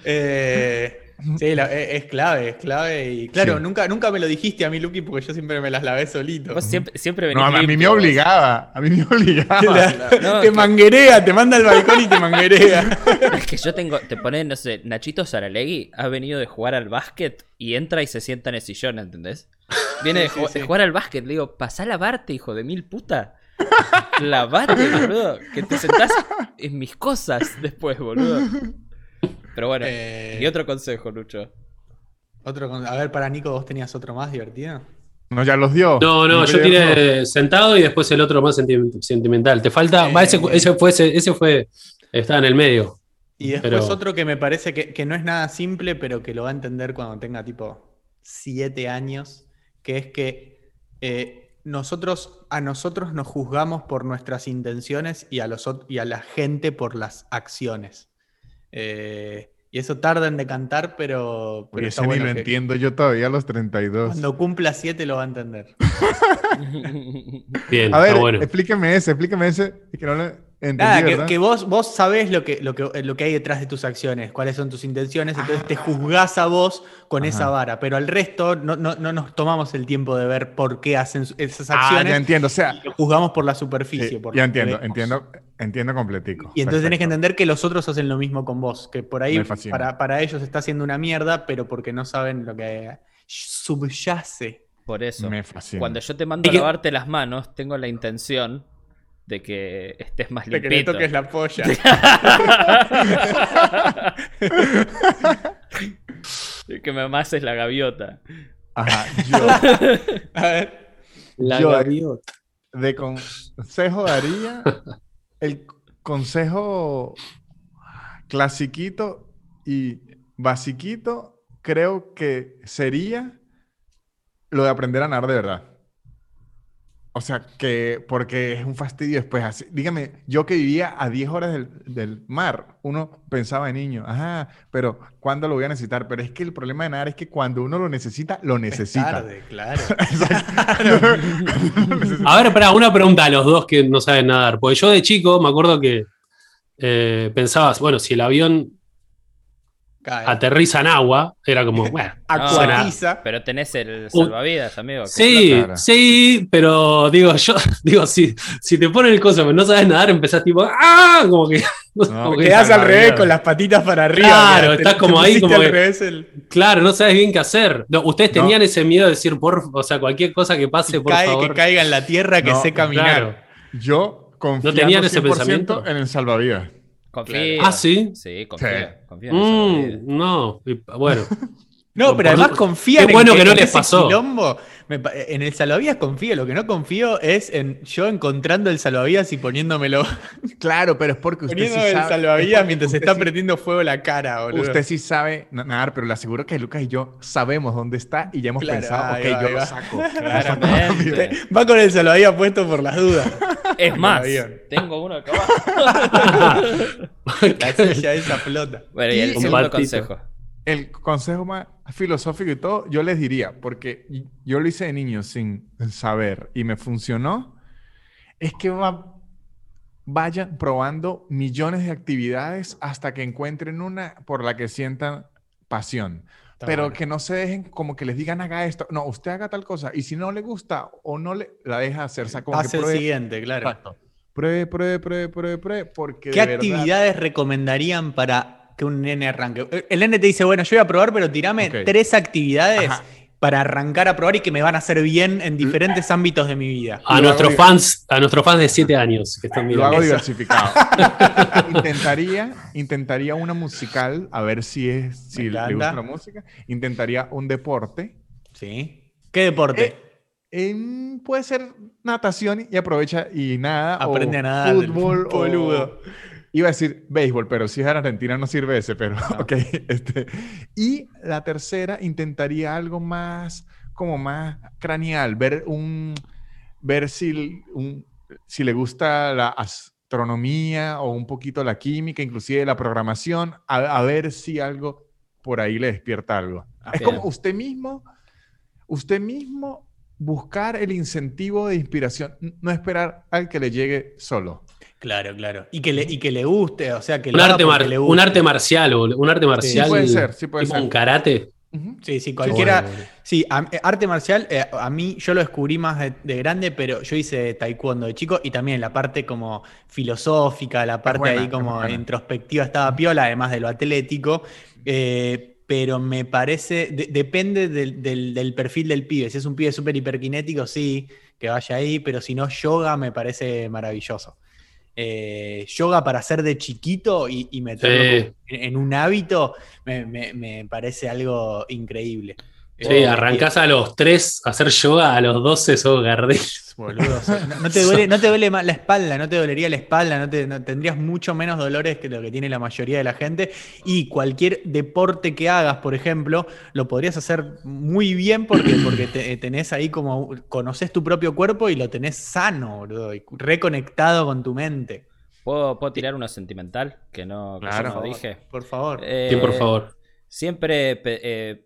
Eh, sí, la- es, es clave, es clave. Y claro, Sí. nunca, nunca me lo dijiste a mí, Lucky, porque yo siempre me las lavé solito. Vos siempre, siempre venís No, a mí me obligaba. A mí me obligaba. No, te que- manguerea, te manda al balcón y te manguerea. Es que yo tengo, te pone, no sé, Nachito Saralegui ha venido de jugar al básquet y entra y se sienta en el sillón, ¿entendés? Viene de, Sí, ju- sí, de sí. jugar al básquet, le digo, pasá a lavarte, hijo de mil puta. Lavate, boludo. Que te sentás en mis cosas después, boludo. Pero bueno, Eh, y otro consejo, Lucho. otro con- a ver, para Nico, ¿vos tenías otro más divertido? No, ya los dio. No, no, ¿Y yo tiré sentado y después el otro más senti- sentimental. Te falta. Eh, va, ese, ese fue, ese, ese fue. Estaba en el medio. Y después Pero- otro que me parece que, que no es nada simple, pero que lo va a entender cuando tenga tipo siete años, que es que eh, nosotros, a nosotros nos juzgamos por nuestras intenciones y a, los, y a la gente por las acciones. Eh, y eso tarda en decantar, pero, pero Oye, está ese ni bueno lo que entiendo yo todavía a los 32. Cuando cumpla siete lo va a entender. Bien, A ver, está bueno. explíqueme ese, explíqueme ese. Que no lo entendí, Nada, que, vos, vos sabés lo que, lo, que, lo que hay detrás de tus acciones, cuáles son tus intenciones, entonces te juzgás a vos con Ajá. esa vara, pero al resto no, no, no nos tomamos el tiempo de ver por qué hacen esas Ah, acciones. ya entiendo. O sea, y lo juzgamos por la superficie. sí, por ya entiendo, entiendo, entiendo completico. Y entonces tenés que Perfecto. entender que los otros hacen lo mismo con vos, que por ahí para, para ellos está haciendo una mierda, pero porque no saben lo que subyace. Por eso. Me. Cuando yo te mando a lavarte las manos, tengo la intención de que estés más De que limpito. toques la polla. De que me amases la gaviota. Ajá, yo A ver. La yo- gaviota. de consejo daría el consejo clasiquito y basiquito, creo que sería lo de aprender a nadar de verdad. O sea, que porque es un fastidio después. Así, dígame, yo que vivía a 10 horas del, del mar, uno pensaba de niño, ajá, pero ¿cuándo lo voy a necesitar? Pero es que el problema de nadar es que cuando uno lo necesita, lo Es necesita. tarde, claro. A ver, espera, una pregunta a los dos que no saben nadar. Porque yo de chico me acuerdo que eh, pensabas, bueno, si el avión Cae. aterriza en agua, era como, bueno. Acuatiza. Pero tenés el salvavidas, amigo. Sí, sí, pero digo, yo, digo, si, si te ponen el coso, pero no sabes nadar, empezás tipo, ¡ah! Como que. como que- Quedás al revés con las patitas para arriba. Claro, estás te como ahí, como al que- revés el- Claro, no sabes bien qué hacer. No, Ustedes No. tenían ese miedo de decir, por, o sea, cualquier cosa que pase, por cae, favor. que caiga en la tierra, que No, sé caminar. Claro. Yo confío tenían ese pensamiento? en el salvavidas. Confía. Ah, ¿sí? Sí, confía. Sí. confía en. Mm, no, y- bueno. No, pero además confía en bueno que en no les ese pasó. quilombo. Me pa- en el salvavidas confío. Lo que no confío es en yo encontrando el salvavidas y poniéndomelo. Claro, pero es porque usted sí Poniéndome el sabe. salvavidas es mientras se está sí- prendiendo fuego la cara, boludo. Usted sí sabe na- nadar, pero le aseguro que Lucas y yo sabemos dónde está y ya hemos Claro, pensado, ok, va, yo lo va. saco. Claramente. Va con el salvavidas puesto por las dudas. Es más, tengo uno acá abajo. La silla esa flota. Bueno, y el segundo consejo. El consejo más filosófico y todo, yo les diría, porque yo lo hice de niño sin saber y me funcionó, es que va- vayan probando millones de actividades hasta que encuentren una por la que sientan pasión. Está pero que no se dejen como que les digan haga esto. No, usted haga tal cosa. Y si no le gusta o no le la deja hacer, o sea, como que Hace el siguiente, claro. Pruebe, pruebe, pruebe, pruebe, pruebe, porque ¿Qué de verdad- actividades recomendarían para que un nene arranque? El nene te dice, bueno, yo voy a probar, pero tirame tres actividades Ajá. para arrancar a probar y que me van a hacer bien en diferentes ámbitos de mi vida. A Lo nuestros hago- fans, a nuestros fans de 7 años que están Lo mirando. hago Eso. diversificado. intentaría, intentaría una musical, a ver si es, si le gusta la música. Intentaría un deporte. ¿Sí? ¿Qué deporte? Eh, em, puede ser natación y aprovecha y nada. o Aprende a nadar, Fútbol. o- boludo. Iba a decir béisbol, pero si es en Argentina no sirve ese, pero ok. Este. Y la tercera, intentaría algo más, como más craneal, ver un, ver si, un- si le gusta la astronomía o un poquito la química, inclusive la programación, a, a ver si algo por ahí le despierta algo. Es como usted mismo, usted mismo buscar el incentivo de inspiración, no esperar al que le llegue solo. Claro, claro. Y que le, y que le guste, o sea, que Un lo arte, mar- le un arte marcial, boludo, un arte marcial. puede ser, sí puede tipo ser. un karate. Sí, sí, cualquiera. Bueno, bueno. Sí, a- eh, arte marcial, eh, a mí yo lo descubrí más de, de grande, pero yo hice taekwondo de chico y también la parte como filosófica, la parte buena, ahí como introspectiva estaba piola, además de lo atlético. eh, pero me parece, de- depende del, del- del perfil del pibe. Si es un pibe súper hiperkinético, sí, que vaya ahí, pero si no, yoga me parece maravilloso. Eh, yoga para hacer de chiquito y, y meterlo Sí. en, en un hábito me, me- me parece algo increíble. Sí, arrancás a los 3 a hacer yoga, a los 12 sos Gardel. Boludo, no, no te duele, no te duele más la espalda, no te dolería la espalda, no te, no- tendrías mucho menos dolores que lo que tiene la mayoría de la gente. Y cualquier deporte que hagas, por ejemplo, lo podrías hacer muy bien porque, porque te- tenés ahí como, conoces tu propio cuerpo y lo tenés sano, boludo, y reconectado con tu mente. ¿Puedo, puedo tirar uno sentimental? Que no, que yo Claro. no dije. Por favor. Eh, Sí, por favor. Siempre eh,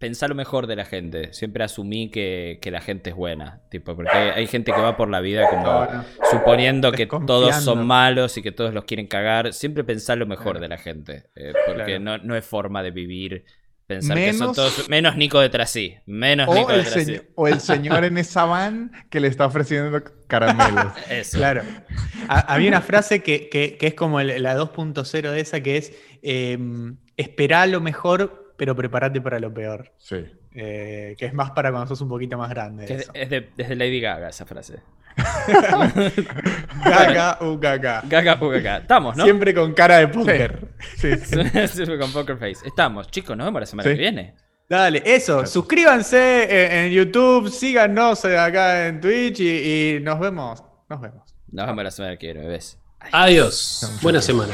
pensar lo mejor de la gente. Siempre asumí que, que la gente es buena. Tipo, porque hay, hay gente que va por la vida como No, no. suponiendo que todos son malos y que todos los quieren cagar. Siempre pensar lo mejor Claro. de la gente. eh, porque Claro. no, no es forma de vivir. Pensar que son todos. Menos Nico de Trasí. Menos O Nico de el, Trasí. señor, o el señor en esa van que le está ofreciendo caramelos. Eso. Claro. Ha- Había una frase que, que- que es como el- la 2.0 de esa, que es, eh, esperá lo mejor, pero prepárate para lo peor. Sí. Eh, que es más para cuando sos un poquito más grande. Que es, eso. es de, es de Lady Gaga esa frase. Gaga, uh, gaga. Gaga, uh, gaga. Estamos, ¿no? Siempre con cara de póker. Sí, sí. Siempre con Poker Face. Estamos, chicos, nos vemos la semana Sí. que viene. Dale, eso, suscríbanse en, en YouTube, síganos acá en Twitch y, y nos vemos. Nos vemos. Nos vemos la semana que viene, bebés. Adiós. Buena semana.